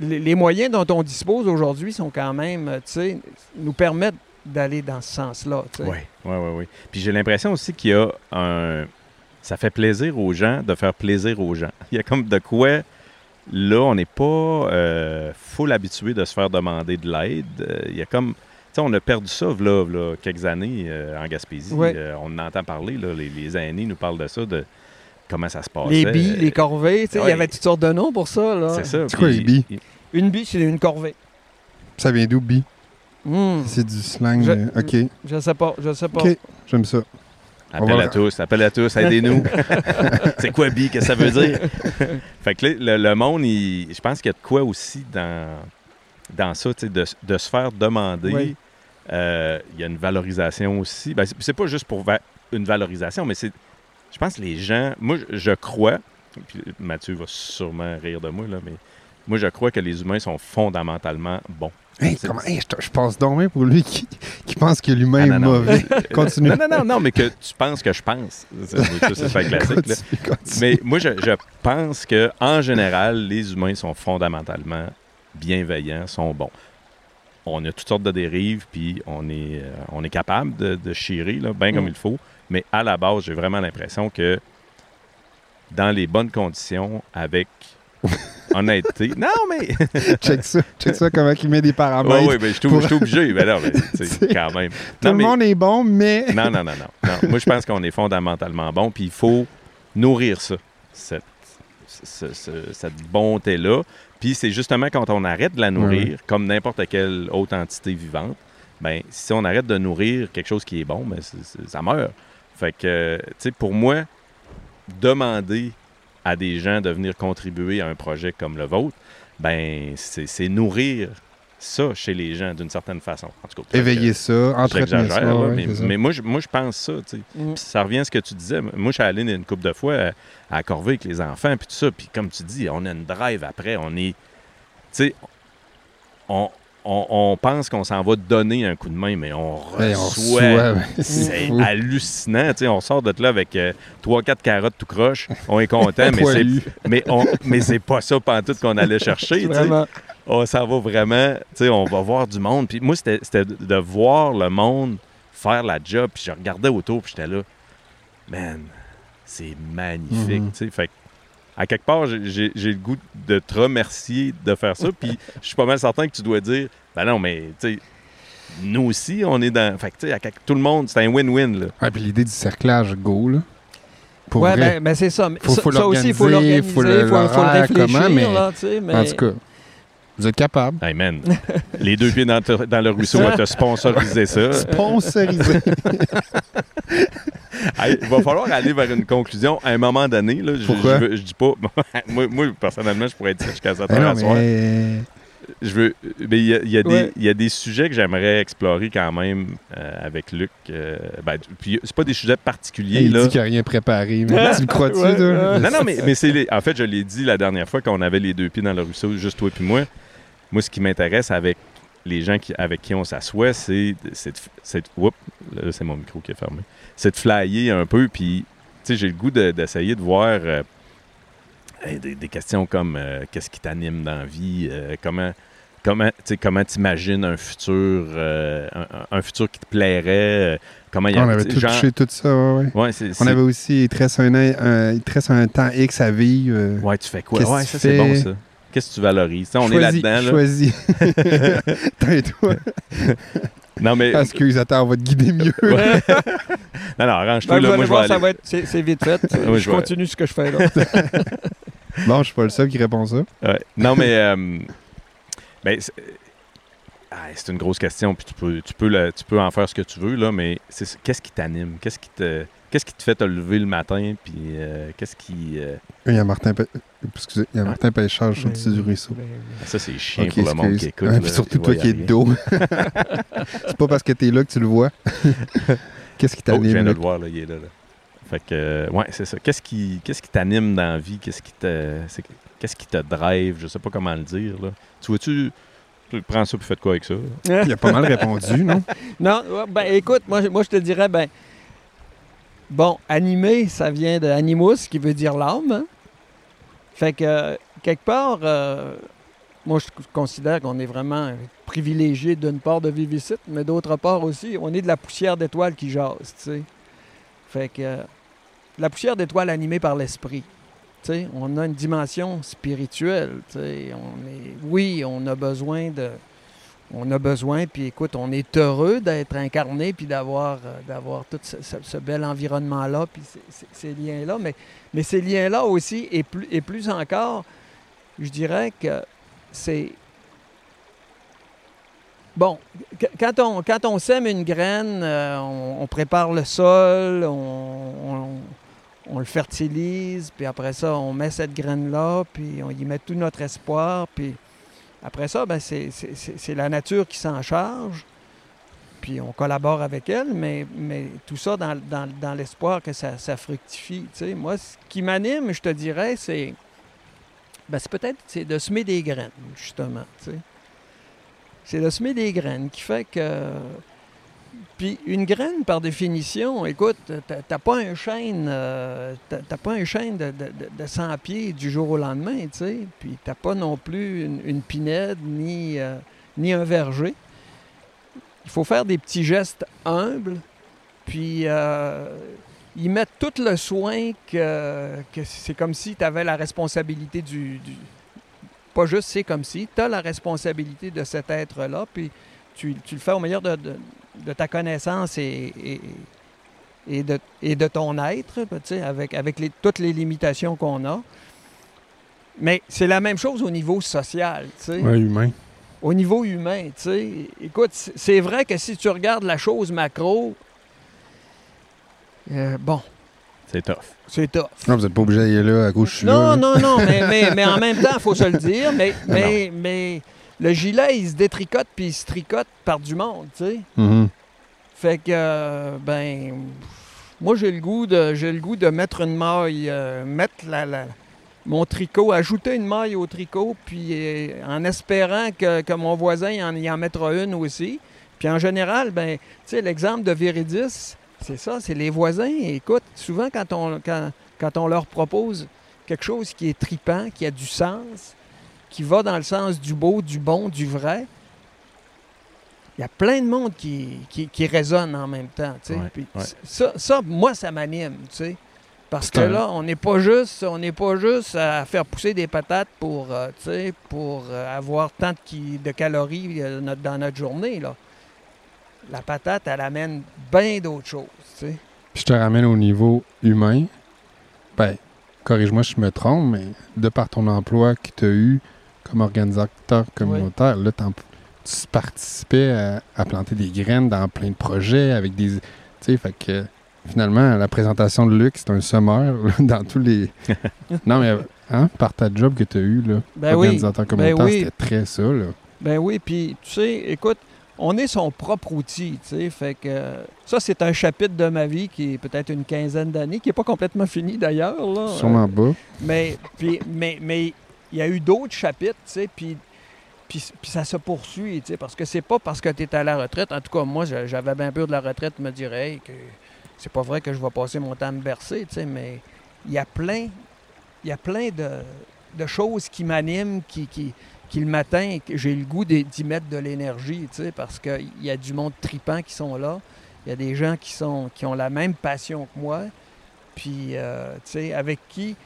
les, les moyens dont on dispose aujourd'hui sont quand même, euh, tu sais, nous permettent d'aller dans ce sens-là. Oui, oui, oui, oui. Puis j'ai l'impression aussi qu'il y a un. Ça fait plaisir aux gens de faire plaisir aux gens. [laughs] Il y a comme de quoi. Là, on n'est pas euh, full habitué de se faire demander de l'aide. Euh, il y a comme. Tu sais, on a perdu ça, là, là, quelques années euh, en Gaspésie. Ouais. Euh, on en entend parler, là, les, les aînés nous parlent de ça, de comment ça se passe. Les billes, les corvées, tu sais, il y avait toutes sortes de noms pour ça. là. C'est ça. C'est quoi, les billes? Une bille, c'est une corvée. Ça vient d'où, bi? Hmm. C'est du slang. Je- euh, OK. Je sais pas, je sais pas. OK. J'aime ça. Appelle va- à tous, appelle à tous, aidez-nous. [laughs] c'est quoi bi, qu'est-ce que ça veut dire? fait que là, le, le monde, il- je pense qu'il y a de quoi aussi dans, dans ça, de, de se faire demander. Oui. Euh, il y a une valorisation aussi. Ben, c'est, c'est pas juste pour va- une valorisation, mais c'est. Je pense que les gens. Moi, je, je crois. puis Mathieu va sûrement rire de moi, là, mais moi, je crois que les humains sont fondamentalement bons. Hey, comment, hey, je, je passe donc pour lui qui, qui pense que l'humain Ah, est mauvais. [laughs] Continue. Non, non, non, non, mais que tu penses que je pense. C'est pas classique. là. Continue, continue. Mais moi, je, je pense que en général, les humains sont fondamentalement bienveillants, sont bons. On a toutes sortes de dérives, puis on est, euh, on est capable de, de chirer, là, bien comme Mm. il faut. Mais à la base, j'ai vraiment l'impression que dans les bonnes conditions, avec honnêteté. [laughs] Non, mais. [laughs] check ça. Check ça comment il met des Oui, paramètres. oui, mais je suis obligé. Mais non, mais tu sais, [laughs] quand même. Tout Non, le mais- monde est bon, mais... non, non, non, non, non. Moi, je pense qu'on est fondamentalement bon, puis il faut nourrir ça, cette, ce- ce- cette bonté-là. Puis c'est justement quand on arrête de la nourrir, comme n'importe quelle autre entité vivante, ben si on arrête de nourrir quelque chose qui est bon, ben ça meurt. Fait que, tu sais, pour moi, demander à des gens de venir contribuer à un projet comme le vôtre, ben c'est nourrir ça chez les gens d'une certaine façon. En tout cas, Éveiller ça, entretenir ça. Là, ouais, mais, c'est ça. mais moi, je, moi, je pense ça. tu sais. Mm. Puis ça revient à ce que tu disais. Moi, je suis allé une couple de fois à, à Corvée avec les enfants, puis tout ça. Puis comme tu dis, on a une drive après. On est. Tu sais, on, on, on pense qu'on s'en va donner un coup de main, mais on on reçoit. [laughs] C'est hallucinant. on sort de là avec 3-4 carottes tout croche. On est content, [laughs] mais c'est, [laughs] mais, on, mais c'est pas ça pantoute qu'on allait chercher. Vraiment. on s'en va vraiment, on va voir du monde. Puis moi, c'était c'était de voir le monde faire la job. Puis je regardais autour, puis j'étais là, man, c'est magnifique, Mhm. Fait que, à quelque part, j'ai- le goût de te remercier de faire ça. Puis je suis pas mal certain que tu dois dire, ben non, mais tu sais, nous aussi, on est dans. Fait que, tu sais, à quelque- tout le monde, c'est un win-win, là. Ouais, puis l'idée du cerclage, go, là. Pour ouais, vrai. ben, ben, c'est ça. Faut- ça, faut ça aussi, il faut l'organiser, il faut faut, le- faut le l'horaire, réfléchir. comment, mais- là, tu sais, mais... En tout cas, vous êtes capable. Hey man, les deux pieds dans, te- dans le ruisseau à te [laughs] sponsoriser ça. Sponsorisé. [laughs] Hey, il va falloir aller vers une conclusion à un moment donné. Là, je, Pourquoi? Je, veux- je dis pas. [laughs] moi, moi, personnellement, je pourrais être jusqu'à 7 Ben heures non, à soir. mais... Je veux. Mais il y a, il y a des- Ouais. il y a des sujets que j'aimerais explorer quand même euh, avec Luc. euh, ben, puis c'est pas des sujets particuliers. Il là. dit qu'il n'y a rien préparé. Mais tu le crois-tu, Ouais, toi? ouais. Non, non, mais, mais c'est les- en fait, je l'ai dit la dernière fois qu'on avait les deux pieds dans le ruisseau, juste toi et moi. Moi, ce qui m'intéresse avec les gens qui, avec qui on s'assoit, c'est c'est de, c'est de- oups, là, c'est mon micro qui est fermé. C'est de flyer un peu, puis tu sais, j'ai le goût de- d'essayer de, voir euh, des, des questions comme euh, qu'est-ce qui t'anime dans la vie, euh, comment comment comment t'imagines un futur un, futur qui te plairait, comment il y a On avait tout genre- touché, tout ça, ouais, ouais. Ouais, c'est, On avait aussi, il te reste un, un- il te reste un temps X à vivre. Ouais, tu fais quoi? Ouais, ça, c'est bon, ça. Qu'est-ce que tu valorises? On choisis, est là-dedans. Là. Choisis. [laughs] Tais-toi. [laughs] Non, mais. Excuse, attends, on va te guider mieux. Ouais. [laughs] non, non, arrange-toi. Ben, là, moi, je vais voir, ça aller. va être, c'est, vite fait. [laughs] Je continue ce que je fais là. [laughs] Bon, je suis pas le seul qui répond ça. Ouais. Non, mais. euh, ben, c'est ah, c'est une grosse question, puis tu peux, tu, peux le- tu peux en faire ce que tu veux, là, mais c'est qu'est-ce qui t'anime? Qu'est-ce qui te. Qu'est-ce qui te fait te lever le matin, puis euh, qu'est-ce qui... euh, Il y a Martin, Pe- Excusez, il y a Martin Pêcheur sur le dessus du ruisseau. Ça, c'est chiant pour le monde qui écoute. Ouais, là, puis surtout toi qui es de dos. [laughs] c'est pas parce que t'es là que tu le vois. [laughs] Qu'est-ce qui Oh, je viens t'anime? de le voir, là, il est là. là. Fait que, euh, ouais, c'est ça. Qu'est-ce qui qu'est-ce qui t'anime dans la vie? Qu'est-ce qui te c'est- qu'est-ce qui te drive? Je sais pas comment le dire, là. Tu vois-tu, tu prends ça puis fais de quoi avec ça? Il a pas mal répondu, non? [laughs] Non, ben écoute, moi, je- moi je te dirais, ben, bon, animé, ça vient de animus, qui veut dire l'âme. Fait que, quelque part, euh, moi je considère qu'on est vraiment privilégié d'une part de vivre ici, mais d'autre part aussi, on est de la poussière d'étoiles qui jase, tu sais. Fait que, la poussière d'étoiles animée par l'esprit. On a une dimension spirituelle. On est, oui, on a besoin de, on a besoin, puis écoute, on est heureux d'être incarné, puis d'avoir, euh, d'avoir tout ce, bel environnement-là, puis ces- liens-là. Mais, ces liens-là aussi, et plus, encore, je dirais que c'est Bon, qu- quand on, quand on sème une graine, euh, on, prépare le sol, on le fertilise, puis après ça, on met cette graine-là, puis on y met tout notre espoir, puis après ça, ben, c'est- la nature qui s'en charge, puis on collabore avec elle, mais, mais tout ça dans, dans- dans l'espoir que ça, ça fructifie. Moi, ce qui m'anime, je te dirais, c'est ben, peut-être de semer des graines, justement. C'est de semer des graines qui fait que. Puis une graine, par définition, écoute, t'as pas un chêne, euh, pas un chêne de, de, de- de 100 pieds du jour au lendemain, tu sais. Puis t'as pas non plus une, pinède ni, euh, ni un verger. Il faut faire des petits gestes humbles, puis euh, y mettre tout le soin que, c'est comme si tu avais la responsabilité du, Pas juste c'est comme si, tu as la responsabilité de cet être-là, puis tu, le fais au meilleur de- de ta connaissance et, et, et de, et de ton être, tu sais, avec, avec les- toutes les limitations qu'on a. Mais c'est la même chose au niveau social, tu sais Ouais, humain. au niveau humain, tu sais. Écoute, c'est vrai que si tu regardes la chose macro, euh, bon, C'est tough. c'est tough. Non, vous n'êtes pas obligé d'aller là à suis Non, là. non, non, mais, mais, mais en [laughs] même temps, il faut se le dire, mais, mais, mais le gilet, il se détricote puis il se tricote par du monde, tu sais. Mhm. Fait que, euh, ben, moi, j'ai le goût de, j'ai le goût de mettre une maille, euh, mettre la, la- mon tricot, ajouter une maille au tricot, puis euh, en espérant que, que mon voisin en, il en mettra une aussi. Puis en général, ben, tu sais, l'exemple de Viridis, c'est ça, c'est les voisins. Écoute, souvent quand on, quand, quand on leur propose quelque chose qui est tripant, qui a du sens, qui va dans le sens du beau, du bon, du vrai, il y a plein de monde qui, qui, qui résonne en même temps. tu sais. Ouais, Puis ouais. Ça, ça, moi, ça m'anime. tu sais. Parce que là, on n'est pas juste on n'est pas juste à faire pousser des patates pour, euh, pour euh, avoir tant de, calories euh, notre- dans notre journée. Là. La patate, elle amène bien d'autres choses. Puis je te ramène au niveau humain. Ben, corrige-moi si je me trompe, mais de par ton emploi que tu as eu comme organisateur communautaire, là, tu participais à, à planter des graines dans plein de projets avec des. Tu sais, fait que finalement, la présentation de Luc, c'est un semeur là, [laughs] dans tous les. [laughs] non, mais hein, par ta job que tu as eu, là, Ben oui. organisateur communautaire, oui. c'était très ça, là. Ben oui, puis tu sais, écoute, on est son propre outil, tu sais, fait que euh, ça, c'est un chapitre de ma vie qui est peut-être une quinzaine d'années, qui n'est pas complètement fini d'ailleurs, là. Sûrement bas. Mais, puis, mais, mais il y a eu d'autres chapitres, puis, ça se poursuit, parce que c'est pas parce que tu es à la retraite. En tout cas, moi, j'avais bien peur de la retraite, me dirais hey, que c'est pas vrai que je vais passer mon temps à me bercer, mais il y a plein, de, choses qui m'animent, qui, le matin, j'ai le goût d'y mettre de l'énergie, parce qu'il y a du monde tripant qui sont là. Il y a des gens qui, sont, qui ont la même passion que moi, puis, euh, avec qui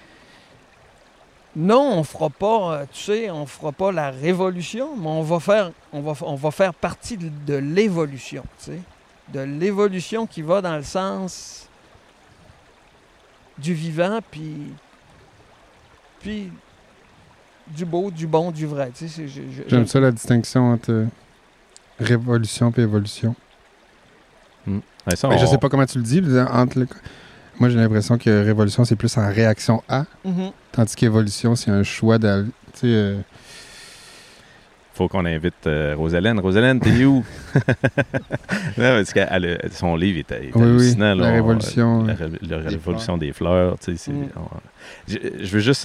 non, on fera pas, euh, tu sais, on fera pas la révolution, mais on va faire, on va, on va faire partie de, de l'évolution, tu sais, de l'évolution qui va dans le sens du vivant, puis, puis du beau, du bon, du vrai. Tu sais, J'aime ça la distinction entre euh, révolution et évolution. Ouais, ça, Ben, Je sais pas comment tu le dis. Entre le- Moi, j'ai l'impression que révolution, c'est plus en réaction à, Mhm. tandis qu'évolution, c'est un choix d'aller. Euh, faut qu'on invite euh, Rosalène. Rosalène, t'es où? [laughs] non, parce que son livre est, est Oui, oui, hallucinant. la là. On- révolution, la, euh, la des révolution des fleurs. Mm. on- je, je veux juste...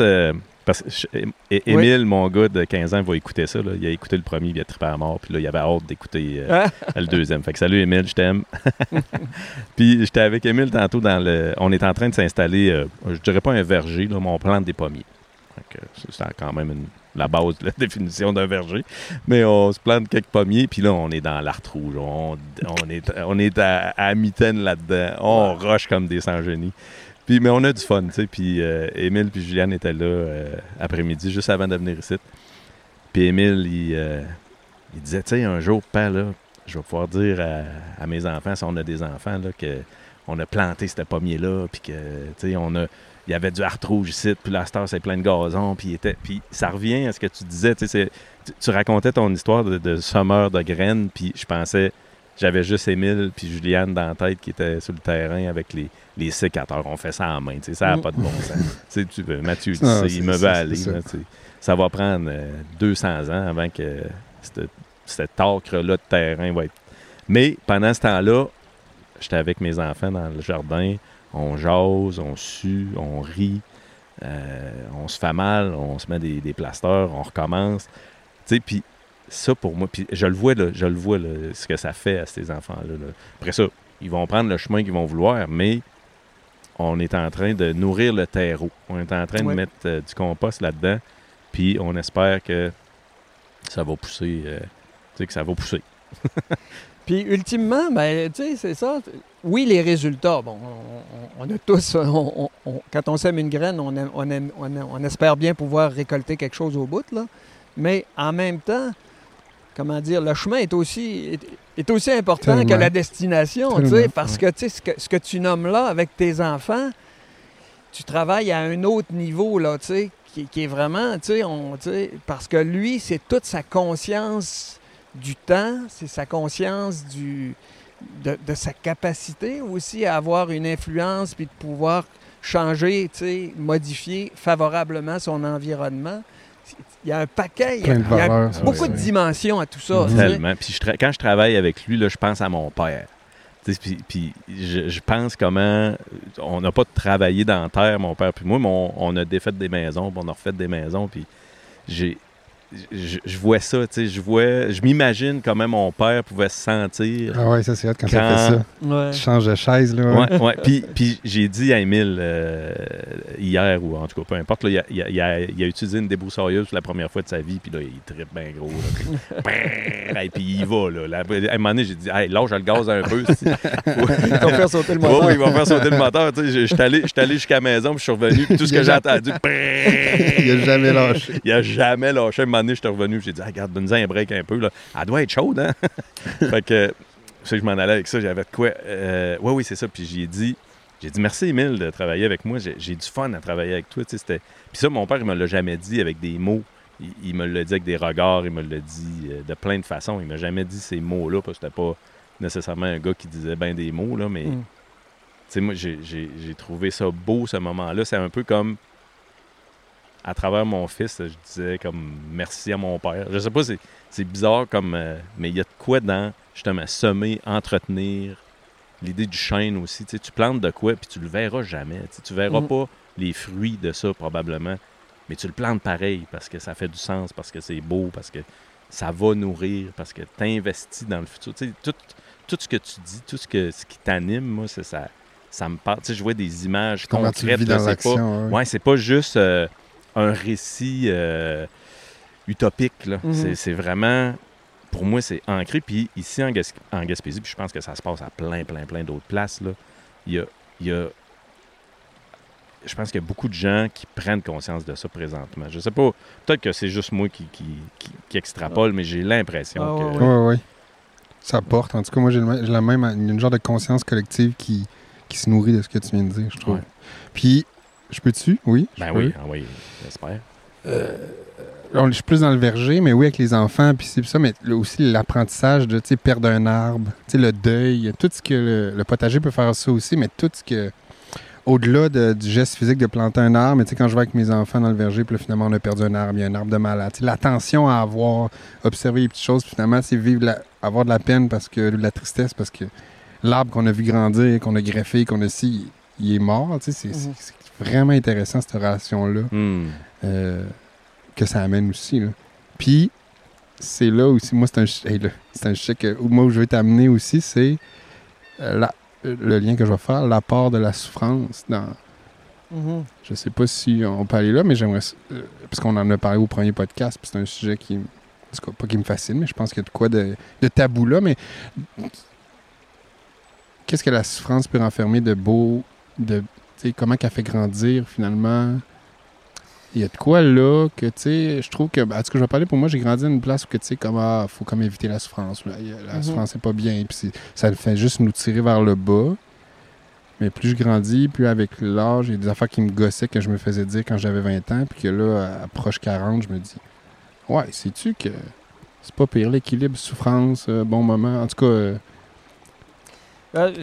parce que Émile, mon gars de 15 ans, va écouter ça. là. Il a écouté le premier, il a trippé à mort. Puis là, il avait hâte d'écouter euh, Ah, [laughs] le deuxième. Fait que salut Émile, je t'aime. [laughs] Puis j'étais avec Émile tantôt dans le. On est en train de s'installer, euh, je dirais pas un verger, là, mais on plante des pommiers. C'est quand même une- la base de la [laughs] définition d'un verger. Mais on se plante quelques pommiers, puis là, on est dans l'art rouge. On, on est, on est à, à mitaine là-dedans. On rush comme des sans-génies. Puis, mais on a du fun, tu sais. Puis euh, Émile puis Juliane étaient là euh, après-midi, juste avant de venir ici. Puis Émile, il, euh, disait, tu sais, un jour, pas là, je vais pouvoir dire à, mes enfants, si on a des enfants, là, que on a planté ce pommier-là, puis que, tu sais, on a. Il y avait du art rouge ici, puis la star, c'est plein de gazon, puis, était, puis ça revient à ce que tu disais, tu sais, tu, racontais ton histoire de, de semeur de graines, puis je pensais, j'avais juste Émile puis Juliane dans la tête qui étaient sur le terrain avec les, les sécateurs. On fait ça en main, ça n'a Mm. pas de bon sens. [laughs] tu veux, Mathieu, c'est il me c'est aller, ça. là, va prendre euh, 200 ans avant que cette- cet acre-là de terrain va être... Mais pendant ce temps-là, j'étais avec mes enfants dans le jardin, on jase, on sue, on rit, euh, on se fait mal, on se met des, des plasteurs, on recommence. Tu sais, puis ça pour moi, puis je le vois, là, je le vois, là, ce que ça fait à ces enfants-là. là. Après ça, ils vont prendre le chemin qu'ils vont vouloir, mais on est en train de nourrir le terreau. On est en train Ouais. de mettre euh, du compost là-dedans, puis on espère que ça va pousser, euh, tu sais, que ça va pousser. [laughs] Puis ultimement, ben, tu sais, c'est ça. Oui, les résultats, bon, on, on- on a tous, on- quand on sème une graine, on, aime- aime- on espère bien pouvoir récolter quelque chose au bout, là. Mais en même temps, comment dire, le chemin est aussi, est, est aussi important Tellement. que la destination, parce que, ce que, ce que tu nommes là avec tes enfants, tu travailles à un autre niveau, là, qui, qui est vraiment, on- parce que lui, c'est toute sa conscience du temps, c'est sa conscience du, de, de sa capacité aussi à avoir une influence puis de pouvoir changer, modifier favorablement son environnement. Il y a un paquet, il y a, il y beaucoup de dimensions à tout ça. Mhm. sais. Tellement. Puis je quand je travaille avec lui, là, je pense à mon père. Tu sais, Puis, puis je, je pense comment on n'a pas travaillé dans la terre, mon père puis moi, mais on, on a défait des maisons, puis on a refait des maisons, puis j'ai je, je vois ça, tu sais, je vois, je m'imagine comment mon père pouvait se sentir. Ah ouais, ça c'est hot quand, ça Quand- fait ça. Ouais. Tu changes de chaise, là. ouais. Ouais, ouais. Puis, puis j'ai dit à Émile euh, hier, ou en tout cas, peu importe, là, il, a, il a- il a- il a utilisé une débroussailleuse pour la première fois de sa vie, puis là, il tripe bien gros. là, puis, [laughs] brrr, et puis il y va. Là. Là, à un moment donné, j'ai dit, hey, lâche le gaz un peu. si- Ils t'ont fait sauter le moteur. ouais, il va faire sauter le moteur. tu sais. Je suis allé, allé jusqu'à la maison, puis je suis revenu, puis tout ce que j'ai entendu, [laughs] Il a jamais lâché. il a jamais lâché. Moment donné, j'étais revenu, j'ai dit, Ah, regarde, donne-nous un break un peu. Là. Elle doit être chaude, hein? [laughs] fait que, je sais que je m'en allais avec ça, j'avais de quoi. Euh, oui, oui, c'est ça. Puis j'ai dit, j'ai dit, merci, Émile, de travailler avec moi. J'ai du fun à travailler avec toi. tu sais, Puis ça, mon père, il me l'a jamais dit avec des mots. Il, il me l'a dit avec des regards, il me l'a dit euh, de plein de façons. Il m'a jamais dit ces mots-là, parce que c'était pas nécessairement un gars qui disait bien des mots, là, mais Mm. tu sais, moi, j'ai trouvé ça beau, ce moment-là. C'est un peu comme, à travers mon fils, je disais comme merci à mon père. Je sais pas, c'est- c'est bizarre comme, euh, mais il y a de quoi dans, justement, semer, entretenir, l'idée du chêne aussi. Tu sais, tu plantes de quoi, puis tu le verras jamais. Tu sais, tu verras Mhm. pas les fruits de ça, probablement, mais tu le plantes pareil, parce que ça fait du sens, parce que c'est beau, parce que ça va nourrir, parce que tu investis dans le futur. Tu sais, tout, tout ce que tu dis, tout ce, que, ce qui t'anime, moi, c'est ça, ça me parle. Tu sais, je vois des images Comment tu le concrètes. vis là, dans c'est pas. Ouais, c'est pas juste euh, un récit euh, utopique. là. Mhm. C'est- C'est vraiment, pour moi, c'est ancré. Puis ici, en, Gas- en Gaspésie, puis je pense que ça se passe à plein, plein, plein d'autres places, là, il y a, il y a- Je pense qu'il y a beaucoup de gens qui prennent conscience de ça présentement. Je sais pas, peut-être que c'est juste moi qui, qui, qui- qui extrapole, mais j'ai l'impression Ah, que... Ouais, ouais. Ça porte. En tout cas, moi, j'ai le même- j'ai la même, une genre de conscience collective qui, qui se nourrit de ce que tu viens de dire, je trouve. Ouais. Puis, je peux-tu? Oui. Ben peux. oui, ah oui, j'espère. Alors, je suis plus dans le verger, mais oui, avec les enfants, puis c'est ça, mais là, aussi l'apprentissage de tu sais, perdre un arbre, tu sais, le deuil, tout ce que le, le potager peut faire ça aussi, mais tout ce que, au-delà de- du geste physique de planter un arbre, mais tu sais, quand je vais avec mes enfants dans le verger, puis là, finalement, on a perdu un arbre, il y a un arbre de malade. Tu sais, L'attention à avoir, observer les petites choses, puis finalement, c'est vivre, la- avoir de la peine, parce que de la tristesse, parce que l'arbre qu'on a vu grandir, qu'on a greffé, qu'on a si, il est mort, tu sais, c'est Mhm. Vraiment intéressant, cette relation-là Hmm. euh, que ça amène aussi. Là. Puis, c'est là aussi, moi, c'est un, ch- hey, c'est un euh, moi, où je veux t'amener aussi, c'est euh, la- le lien que je vais faire, l'apport de la souffrance dans... Mhm. Je sais pas si on peut aller là, mais j'aimerais... euh, parce qu'on en a parlé au premier podcast, puis c'est un sujet qui... en tout cas, pas qui me fascine, mais je pense qu'il y a de quoi de, de tabou là, mais... Qu'est-ce que la souffrance peut renfermer de beau, de... sais, comment qu'elle fait grandir, finalement il y a de quoi là que tu sais je trouve que ben, en tout cas je vais parler pour moi j'ai grandi dans une place où tu sais comme ah, faut comme éviter la souffrance là. La Mhm. souffrance c'est pas bien puis ça fait juste nous tirer vers le bas Mais plus je grandis, plus avec l'âge, il y a des affaires qui me gossaient que je me faisais dire quand j'avais 20 ans, puis que là, à proche 40, je me dis Ouais, sais-tu que c'est pas pire l'équilibre, souffrance, euh, bon moment. En tout cas, euh,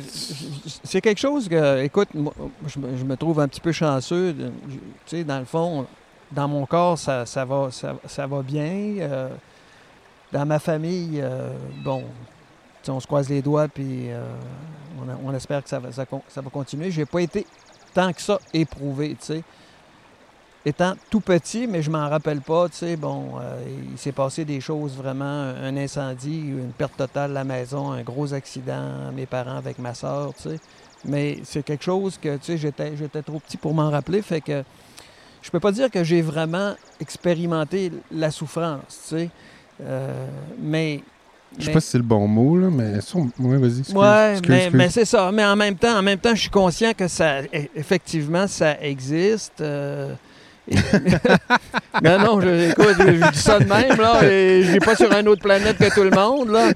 c'est quelque chose que, écoute, moi, je, me, trouve un petit peu chanceux. Tu sais, dans le fond, dans mon corps, ça, ça va, ça, va bien. Euh, dans ma famille, euh, bon, on se croise les doigts, puis on, espère que ça va, ça, ça va continuer. J'ai pas été tant que ça éprouvé, tu sais. Étant tout petit, mais je m'en rappelle pas, tu sais, bon, euh, il s'est passé des choses vraiment, un incendie, une perte totale de la maison, un gros accident, mes parents avec ma soeur, tu sais. Mais c'est quelque chose que, tu sais, j'étais, j'étais trop petit pour m'en rappeler, fait que je peux pas dire que j'ai vraiment expérimenté la souffrance, tu sais. Euh, mais... je sais mais- pas si c'est le bon mot, là, mais ouais, vas-y. excuse, Ouais, excuse, mais, c'est ça. Mais en même temps, en même temps, je suis conscient que ça, e- effectivement, ça existe. euh, [laughs] non, non, je, écoute, je dis ça de même, là, et je vis pas sur une autre planète que tout le monde, là.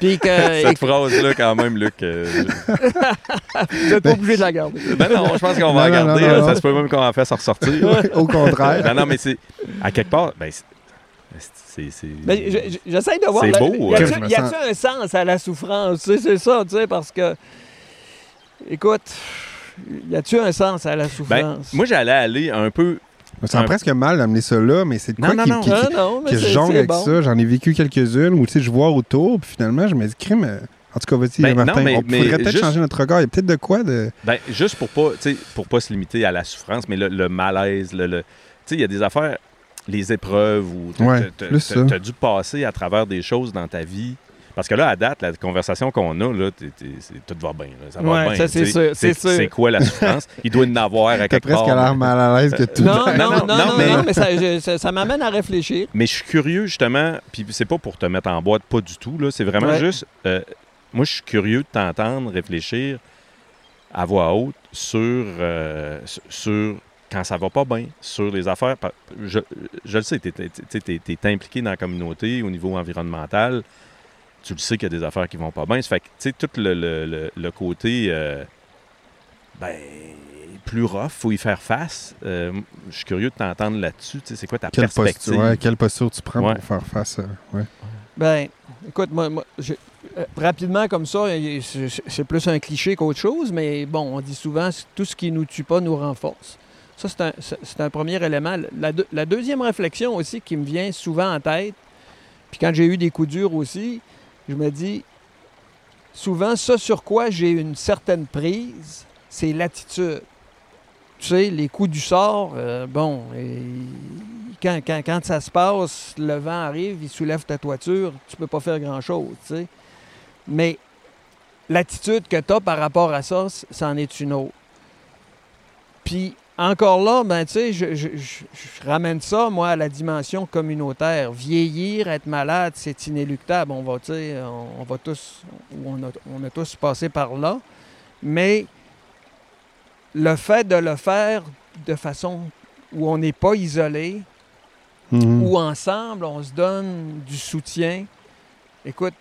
Puis que, Cette et- phrase-là, quand même, Luc. euh, je- n'êtes pas obligé de la garder. Ben non, je pense qu'on va Non, la garder. non, là, non, Ça se peut même qu'on en fasse ressortir. Au contraire. non, non, mais c'est. À quelque part, ben, Ben, je- je- j'essaie de voir. C'est beau, Y hein. a-tu y a-tu un sens à la souffrance? Tu sais, C'est ça, tu sais, parce que. Écoute, y a-tu un sens à la Ben, souffrance? moi, j'allais aller un peu. Je me sens Un- presque mal d'amener ça là, mais c'est de quoi non, qui, non. qui- qui- non, mais que je jongle avec bon. ça? J'en ai vécu quelques-unes où tu sais, je vois autour, puis finalement, je me dis, crime. euh, En tout cas, vas-y, Ben, Martin, non, mais- on mais pourrait peut-être changer notre regard. Il y a peut-être de quoi de. Ben, juste pour pas, tu sais, pour pas se limiter à la souffrance, mais le, le malaise, le, le- tu sais, il y a des affaires, les épreuves où t'as- Ouais, t'as dû passer à travers des choses dans ta vie. Parce que là, à date, la conversation qu'on a, là, t'es- t'es- c'est- tout va bien. là, ça va Ouais, bien. ça, c'est tu sais. sûr, c'est sûr. C'est quoi la souffrance? Il doit y en avoir à [laughs] quelque presque part. l'air mal à l'aise que tout. Non, non, Non, non, non, mais, ça, je- ça- ça m'amène à réfléchir. Mais je suis curieux, justement, puis c'est pas pour te mettre en boîte, pas du tout. là. C'est vraiment Ouais. juste. euh, moi, je suis curieux de t'entendre réfléchir à voix haute sur, euh, sur- quand ça va pas bien, sur les affaires. Je, je le sais, tu es, impliqué dans la communauté au niveau environnemental. Tu le sais qu'il y a des affaires qui vont pas bien. Ça fait que, tu sais, tout le, le- le- le côté. euh, ben. Plus rough, faut y faire face. Euh, je suis curieux de t'entendre là-dessus. Tu sais, C'est quoi ta Quelle perspective? posture, ouais, quelle posture tu prends Ouais. pour faire face à. Ouais. Ben, écoute, moi, moi, je- euh, rapidement comme ça, c'est plus un cliché qu'autre chose, mais bon, on dit souvent tout ce qui nous tue pas nous renforce. Ça, c'est un, un premier élément. La, deux- la deuxième réflexion aussi qui me vient souvent en tête, puis quand j'ai eu des coups durs aussi, je me dis, souvent, ça sur quoi j'ai une certaine prise, c'est l'attitude. Tu sais, les coups du sort, euh, bon, quand, ça se passe, le vent arrive, il soulève ta toiture, tu peux pas faire grand-chose, tu sais. Mais l'attitude que tu as par rapport à ça, c'en est une autre. Puis encore là, ben, tu sais, je, je- je- je ramène ça, moi, à la dimension communautaire. Vieillir, être malade, c'est inéluctable. On va, tu sais, on, on va tous, on a, on a tous passé par là. Mais le fait de le faire de façon où on n'est pas isolé, Mhm. où ensemble on se donne du soutien. Écoute,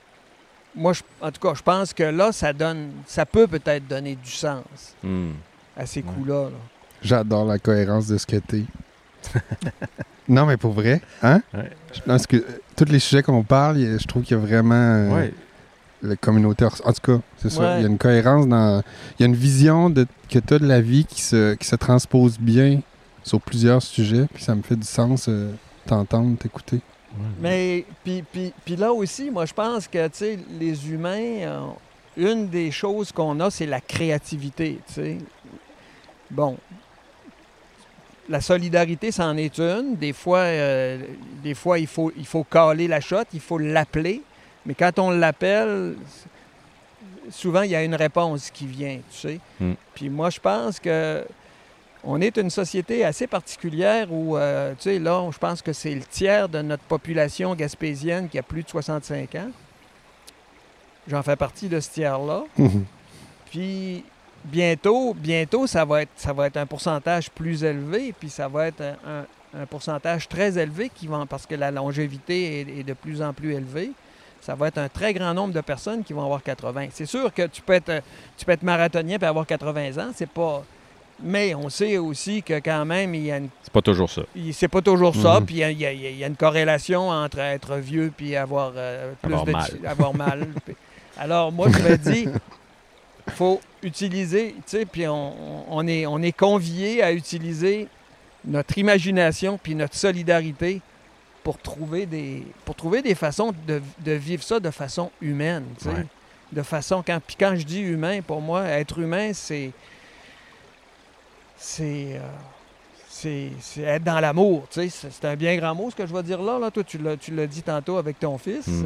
moi, je- en tout cas, je pense que là, ça donne, ça peut peut-être donner du sens Hmm. à ces Ouais. coups-là. là. J'adore la cohérence de ce que t'es. [laughs] non, mais pour vrai, hein? Ouais. Je pense que euh, tous les sujets qu'on parle, je trouve qu'il y a vraiment euh, Ouais. la communauté. En tout cas, c'est ça. Ouais. Il y a une cohérence dans. Il y a une vision de, que tu as de la vie qui se, qui se transpose bien sur plusieurs sujets. Puis ça me fait du sens euh, t'entendre, t'écouter. Mais puis, puis, puis là aussi, moi, je pense que, tu sais, les humains, euh, une des choses qu'on a, c'est la créativité, tu sais. Bon. La solidarité, c'en est une. Des fois, euh, des fois il, faut, il faut caler la shot, il faut l'appeler. Mais quand on l'appelle, souvent, il y a une réponse qui vient, tu sais. Mm. Puis moi, je pense que on est une société assez particulière où, euh, tu sais, là, je pense que c'est le tiers de notre population gaspésienne qui a plus de 65 ans. J'en fais partie de ce tiers-là. [laughs] Puis bientôt, bientôt, ça va être, ça va être un pourcentage plus élevé, puis ça va être un, un- un pourcentage très élevé qui va, parce que la longévité est, est de plus en plus élevée. ça va être un très grand nombre de personnes qui vont avoir 80. C'est sûr que tu peux être, tu peux être marathonien et avoir 80 ans, c'est pas... Mais on sait aussi que quand même, il y a une C'est pas toujours ça. c'est pas toujours ça, Mhm. puis il y a, il y a- il y a une corrélation entre être vieux puis avoir euh, plus Avoir de mal. avoir mal. [laughs] Alors moi je me dis, faut utiliser, tu sais, puis on, on est on est convié à utiliser notre imagination puis notre solidarité pour trouver des pour trouver des façons de, de vivre ça de façon humaine, tu sais. Ouais. De façon quand puis quand je dis humain, pour moi, être humain, c'est c'est euh, c'est c'est être dans l'amour, tu sais. C'est c'est un bien grand mot, ce que je vais dire là. là. Toi, tu l'as, tu l'as dit tantôt avec ton fils, Mm.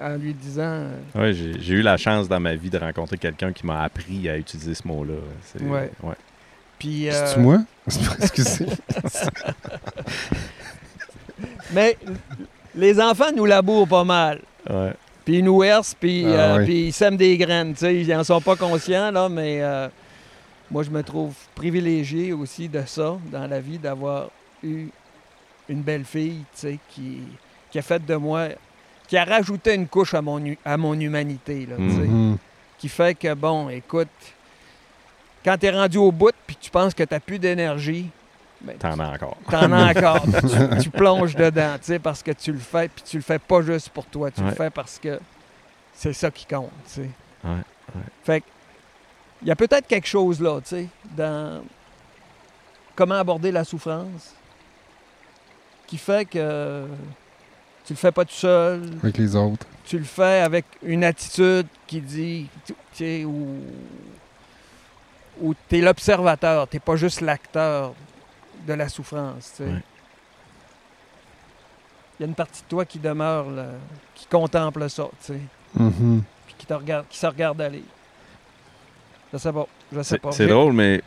en, en lui disant... euh, Ouais, j'ai j'ai eu la chance dans ma vie de rencontrer quelqu'un qui m'a appris à utiliser ce mot-là. C'est- Ouais. Puis, euh, C'est-tu moi? [laughs] Excusez. [laughs] mais les enfants nous labourent pas mal. Ouais. Puis ils nous puis, Ah euh, oui. puis ils sèment des graines. tu sais. Ils n'en sont pas conscients, là, mais euh, moi, je me trouve privilégié aussi de ça dans la vie, d'avoir eu une belle fille tu sais, qui, qui a fait de moi, qui a rajouté une couche à mon, à mon humanité. Là, tu sais. Mhm. qui fait que, bon, écoute, quand tu es rendu au bout puis tu penses que tu n'as plus d'énergie, ben, T'en as encore. T'en as encore. [laughs] tu, tu plonges dedans, tu sais, parce que tu le fais, puis tu le fais pas juste pour toi, tu Ouais. le fais parce que c'est ça qui compte, tu sais. Ouais, ouais. Fait que, il y a peut-être quelque chose là, tu sais, dans comment aborder la souffrance, qui fait que tu le fais pas tout seul, Avec les autres. tu le fais avec une attitude qui dit, tu sais, où, où tu es l'observateur, tu pas juste l'acteur de la souffrance. tu sais. Ouais. Il y a une partie de toi qui demeure, là, qui contemple ça, tu sais, Mhm. puis qui, te regarde, qui se regarde aller. Je sais pas, je sais C'est pas. c'est J'ai- drôle, mais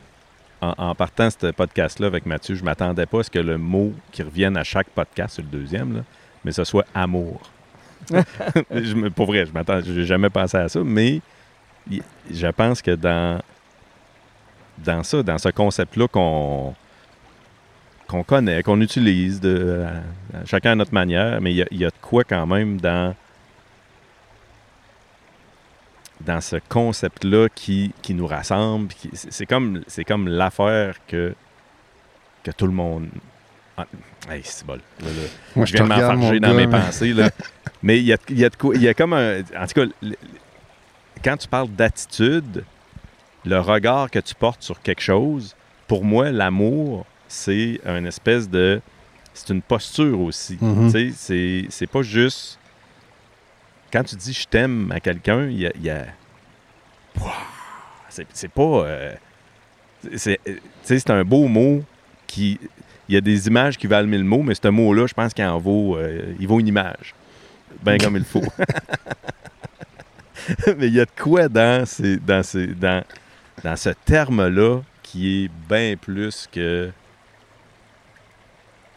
en, en partant ce podcast-là avec Mathieu, je m'attendais pas à ce que le mot qui revienne à chaque podcast, c'est le deuxième, là, mais ce soit amour. [laughs] je pour vrai, je m'attends, j'ai jamais pensé à ça, mais je pense que dans, dans ça, dans ce concept-là qu'on qu'on connaît, qu'on utilise, de, à- à chacun à notre manière, mais il y y, a de quoi quand même dans dans ce concept-là qui, qui nous rassemble. c'est comme, c'est comme l'affaire que, que tout le monde... Ah, hey, c'est. Là, là, Moi, je viens de m'enfarger dans mes pensées. Là. [laughs] Mais il y a, y a y a comme un... En tout cas, quand tu parles d'attitude, le regard que tu portes sur quelque chose, pour moi, l'amour, c'est une espèce de... C'est une posture aussi. Sais, c'est- c'est pas juste... Quand tu dis « je t'aime » à quelqu'un, il y a... y! C'est pas... euh, c'est tu sais, c'est un beau mot qui... Il y a des images qui valent mille mots, mais ce mot-là, je pense qu'il en vaut... euh, il vaut une image. Bien comme il faut. [laughs] mais il y a de quoi dans, ces, dans, ces, dans, dans ce terme-là qui est bien plus que...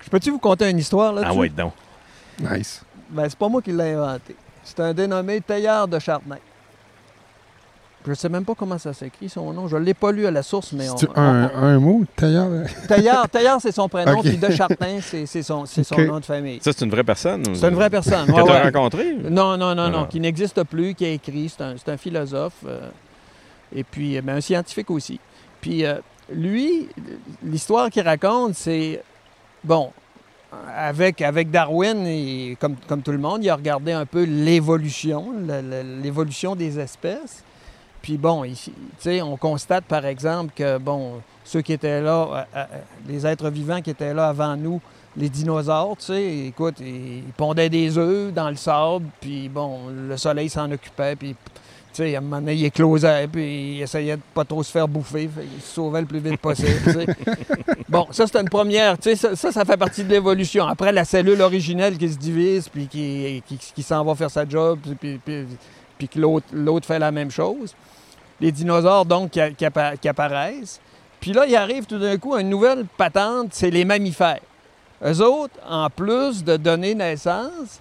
Je peux-tu vous conter une histoire là Ah ouais, donc. Nice. Ben, c'est pas moi qui l'ai inventé. C'est un dénommé Teilhard de Chardin. Je sais même pas comment ça s'écrit, son nom. Je l'ai pas lu à la source, mais on... Un, un mot, tailleur? Teilhard, Teilhard, c'est son prénom, Ok. puis de Chardin, c'est son, nom de famille. Ça, c'est une vraie personne? ou- C'est une vraie personne. Que ouais, tu as ouais. rencontré? Non, non, non, non, Alors. qui n'existe plus, qui a écrit. C'est un, c'est un philosophe. euh, et puis, euh, ben, un scientifique aussi. Puis, euh, lui, l'histoire qu'il raconte, c'est. Bon, avec, avec Darwin, comme, comme tout le monde, il a regardé un peu l'évolution, l'évolution des espèces. Puis bon, ici, on constate par exemple que, bon, ceux qui étaient là, euh, euh, les êtres vivants qui étaient là avant nous, les dinosaures, tu sais, écoute, ils pondaient des œufs dans le sable, puis bon, le soleil s'en occupait, puis, tu sais, à un moment donné, il éclosait, puis il essayait de pas trop se faire bouffer, fait qu'il se sauvait le plus vite possible. [laughs] Bon, ça, c'est une première, tu sais, ça, ça, ça fait partie de l'évolution. Après, la cellule originelle qui se divise, puis qui, qui, qui s'en va faire sa job, puis, puis, puis, puis que l'autre l'autre fait la même chose. Les dinosaures, donc, qui, qui appa- qui apparaissent. Puis là, il arrive tout d'un coup une nouvelle patente, c'est les mammifères. Eux autres, en plus de donner naissance,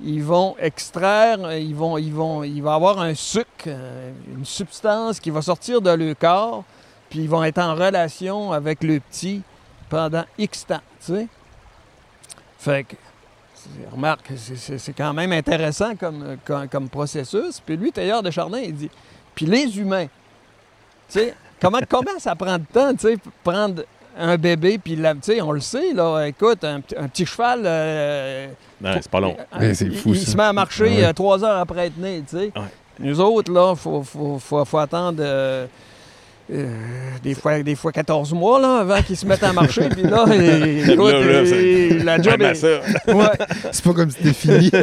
ils vont extraire, ils vont, ils vont, il va avoir un sucre, euh, une substance qui va sortir de leur corps, puis ils vont être en relation avec le petit pendant X temps, tu sais. Fait que remarque, c'est- quand même intéressant comme, comme, comme processus. Puis lui, Tailleur de Chardin, il dit, puis les humains, tu sais, comment, [laughs] comment ça prend de temps, tu sais, prendre un bébé, puis la- tu sais, on le sait, là, écoute, un, petit- un petit cheval... euh, Non, c'est pas long. euh, Mais c'est il- fou, Il, ça. se met à marcher Ouais. euh, trois heures après être né, tu sais. Ouais. Nous autres, là, il faut, faut, faut, faut attendre euh, euh, des, fois, des fois 14 mois là, avant qu'ils se mettent à marcher. Puis là, [laughs] et- écoute, Là, là, et la job est... Ouais. C'est pas comme si c'était fini. [laughs]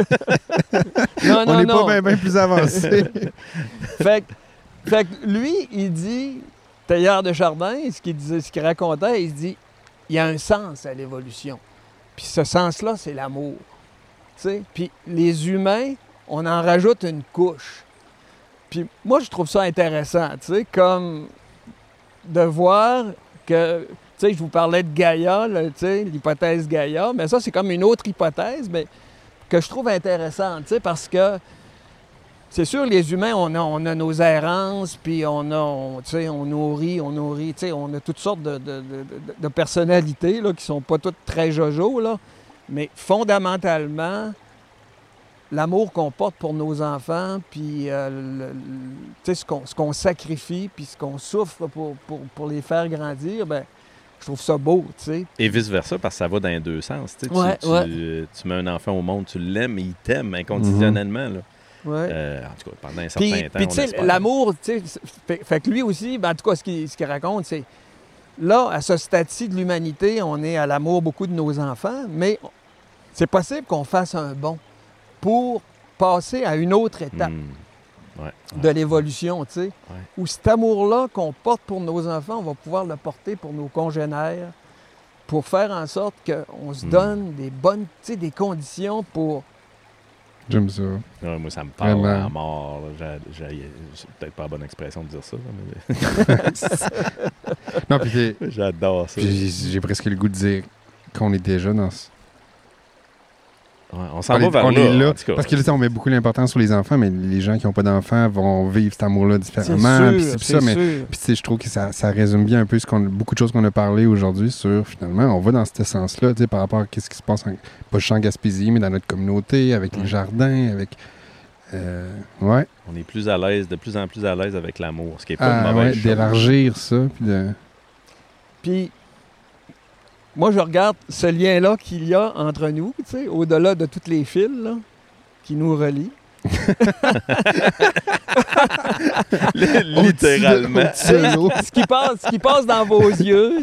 Non, On non, n'est non. pas bien plus avancé. [laughs] Fait, fait que lui, il dit, tailleur de Chardin, ce qu'il disait, ce qu'il racontait, il se dit, il y a un sens à l'évolution. Puis ce sens-là, c'est l'amour. Puis les humains, on en rajoute une couche. Puis moi, je trouve ça intéressant, tu comme de voir que, tu sais, je vous parlais de Gaïa, l'hypothèse Gaïa, mais ça, c'est comme une autre hypothèse, mais que je trouve intéressante, parce que c'est sûr, les humains, on a, on a nos errances, puis on a, on, tu sais, on nourrit, on nourrit, tu sais, on a toutes sortes de, de- de- personnalités là, qui sont pas toutes très jojo, là. Mais fondamentalement, l'amour qu'on porte pour nos enfants, puis euh, le- ce qu'on ce qu'on sacrifie, puis ce qu'on souffre pour, pour, pour les faire grandir, ben, je trouve ça beau, tu sais. Et vice-versa, parce que ça va dans les deux sens. tu sais. Tu- Ouais, tu, ouais. tu mets un enfant au monde, tu l'aimes, il t'aime inconditionnellement. là. Ouais. Euh, en tout cas, pendant un certain Puis, temps. puis tu sais, l'amour, tu sais, fait, fait que lui aussi, ben, en tout cas, ce qu'il ce raconte, c'est là, à ce stade-ci de l'humanité, on est à l'amour beaucoup de nos enfants, mais c'est possible qu'on fasse un bond pour passer à une autre étape Hmm. Ouais, de l'évolution, tu sais, où cet amour-là qu'on porte pour nos enfants, on va pouvoir le porter pour nos congénères, pour faire en sorte qu'on se Mm. donne des bonnes, tu sais, des conditions pour J'aime ça. Ouais, moi, ça me parle Vraiment. à mort. C'est peut-être pas la bonne expression de dire ça, mais [laughs] Non, puis [laughs] j'adore ça. j'ai presque le goût de dire qu'on est déjà dans ce... Ouais, on s'en va est- vers on là. est là. Parce que là, on met beaucoup l'importance sur les enfants, mais les gens qui n'ont pas d'enfants vont vivre cet amour-là différemment. puis ça, mais sûr. Puis sais, je trouve que ça, ça résume bien un peu ce qu'on, beaucoup de choses qu'on a parlé aujourd'hui sur finalement, on va dans ce sens-là, tu sais, par rapport à ce qui se passe, en, pas juste en Gaspésie, mais dans notre communauté, avec les jardins, avec. euh, ouais, On est plus à l'aise, de plus en plus à l'aise avec l'amour, ce qui n'est pas Ah, une ouais, mauvaise d'élargir ça. Puis de... Puis, moi, je regarde ce lien-là qu'il y a entre nous, tu sais, au-delà de tous les fils là, qui nous relient. [laughs] Littéralement. [laughs] Ce, qui passe, ce qui passe dans vos yeux,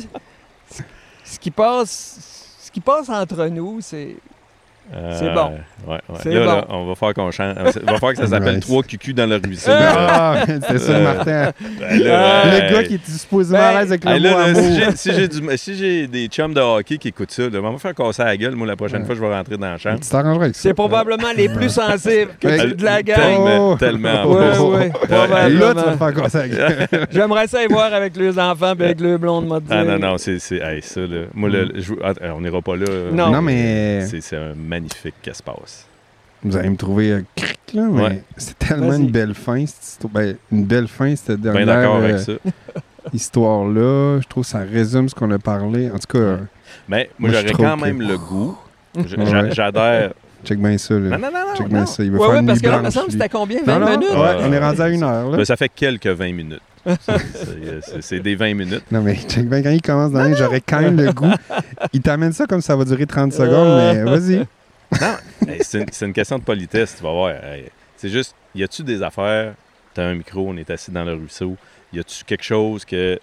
ce qui passe, ce qui passe entre nous, c'est Euh, C'est bon. Ouais, ouais. C'est Là, bon. là, on va faire qu'on chante. On va faire que ça s'appelle. Trois cucus dans le ruisseau. Ah, c'est ça, Euh, Martin. Ben là, le hey. gars qui est supposément Ben, à l'aise avec le Hey, mot là, là, amour. si j'ai- si si des chums de hockey qui écoutent ça, là, on va me faire casser la gueule. Moi, la prochaine Ouais. fois, je vais rentrer dans la chambre. Tu t'arrangeras avec ça. c'est probablement les plus sensibles que de la gang. Tellement, Oh. tellement. Ouais, Là, tu vas faire casser la gueule. [laughs] J'aimerais ça y voir avec les enfants et avec le blond de mode. Ah non, non, c'est hey, ça. Là. Moi, je- ah, on n'ira pas là. Non. Mais C'est c'est un magnifique espace. vous allez me trouver euh, cric, là, mais Ouais. c'est tellement une belle fin, cette histoire. Ben, une belle fin, cette Bien dernière d'accord avec euh, ça. [laughs] histoire-là. Je trouve que ça résume ce qu'on a parlé. En tout cas, euh, Mais moi, Moi, j'aurais quand que- même le goût. J'adhère. check bien ça. Là. Non, non, non, non. check bien ça. Il va Ouais, faire ouais, une parce que là, il me blanche, semble que lui. c'était combien? 20 Non, non, minutes? ouais, on est rendu à une heure. Là. Ben, ça fait quelques 20 minutes. [laughs] C'est- des 20 minutes. Non, mais check bien quand il commence dans j'aurais quand même le goût. [laughs] Il t'amène ça comme ça va durer 30 secondes, Euh. mais vas-y. Hey, c'est une, question de politesse, tu vas voir. Hey, c'est juste, y a-tu des affaires, t'as un micro, on est assis dans le ruisseau, y a-tu quelque chose que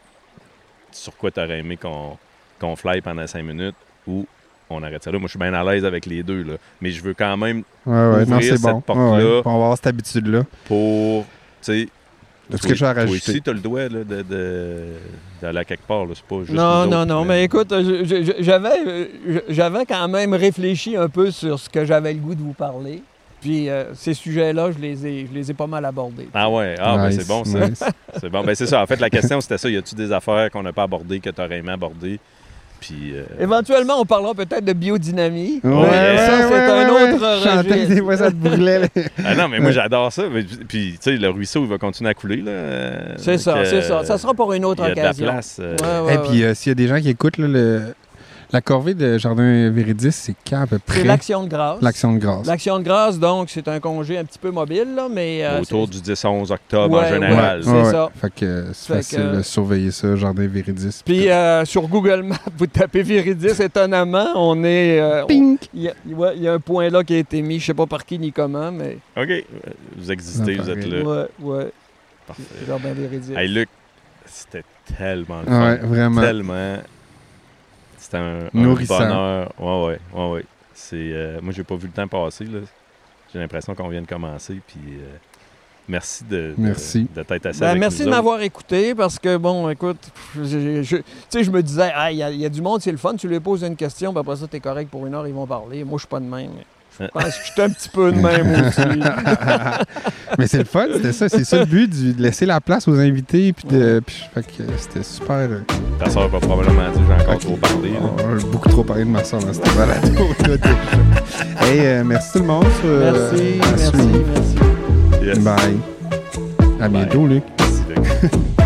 sur quoi t'aurais aimé qu'on qu'on fly pendant 5 minutes ou on arrête ça là? Moi, je suis bien à l'aise avec les deux, là. mais je veux quand même Ouais, ouais, non, Ouvrir cette bon. Porte-là. ouais. On va avoir cette habitude-là. pour, tu sais... As-tu toi- quelque chose à Toi rajouter? aussi, t'as le là, de, de, d'aller à quelque part, là. c'est pas juste Non, non, autres, non, mais écoute, je- je- je- j'avais, je- j'avais quand même réfléchi un peu sur ce que j'avais le goût de vous parler. Puis euh, ces sujets-là, je les ai, je les ai pas mal abordés. Ah ouais, ah ben Nice, c'est bon ça. nice. C'est bon. Ben c'est ça. En fait, la question c'était ça. Y a-tu des affaires qu'on n'a pas abordées que tu aurais aimé aborder? Puis. euh, Éventuellement, on parlera peut-être de biodynamie. Ouais, mais ouais, ça, ouais, c'est ouais, un ouais. autre registre. des fois ça te brûlait. [laughs] Ah non, mais moi j'adore ça. Puis, tu sais, le ruisseau, il va continuer à couler. là. C'est ça, c'est ça. euh, Ça sera pour une autre Il y a de la occasion. place. euh, Et puis, s'il y a des gens qui écoutent là, le, La corvée de Jardin Véridis, c'est quand à peu près? C'est l'Action de grâce. L'action de grâce. L'Action de grâce, donc, c'est un congé un petit peu mobile, là, mais... euh, Autour du 10-11 octobre en Ouais, général. ouais. C'est ça. Fait que c'est Fait facile que- de surveiller ça, Jardin Véridis. Puis euh, sur Google Maps, [laughs] vous tapez Viridis, étonnamment, on est... euh, on- Pink! Il y, a, ouais, il y a un point là qui a été mis, je sais pas par qui ni comment, mais... OK. Vous existez, vous êtes là. Ouais, ouais. Parfait. Jardin Viridis. Hey, Luc, c'était tellement. Ouais, vraiment. Tellement. C'était un, bonheur. Ouais, ouais, ouais, ouais. C'est, euh, moi, j'ai pas vu le temps passer. Là. J'ai l'impression qu'on vient de commencer. Puis, euh, merci de, de, Merci. de t'être assis Ben, avec merci nous de autres. m'avoir écouté parce que, bon, écoute, je, je- tu sais, je me disais, Ah, il y, a- il y a du monde, c'est le fun, tu lui poses une question, puis après ça, t'es correct pour une heure, ils vont parler. Moi, je suis pas de même. mais Je pense que je suis un petit peu de même aussi. [laughs] Mais c'est le fun, c'était ça. C'est ça le but, du- de laisser la place aux invités. Puis de, puis, fait que c'était super. euh, Ta soeur va probablement dire j'ai encore trop parlé. On a beaucoup trop parlé de ma soeur dans cette balade. hey, euh, merci tout le monde. euh, Merci, à merci, suivre. merci. Yes. Bye. À bientôt, Luc. Merci, Luc. [laughs]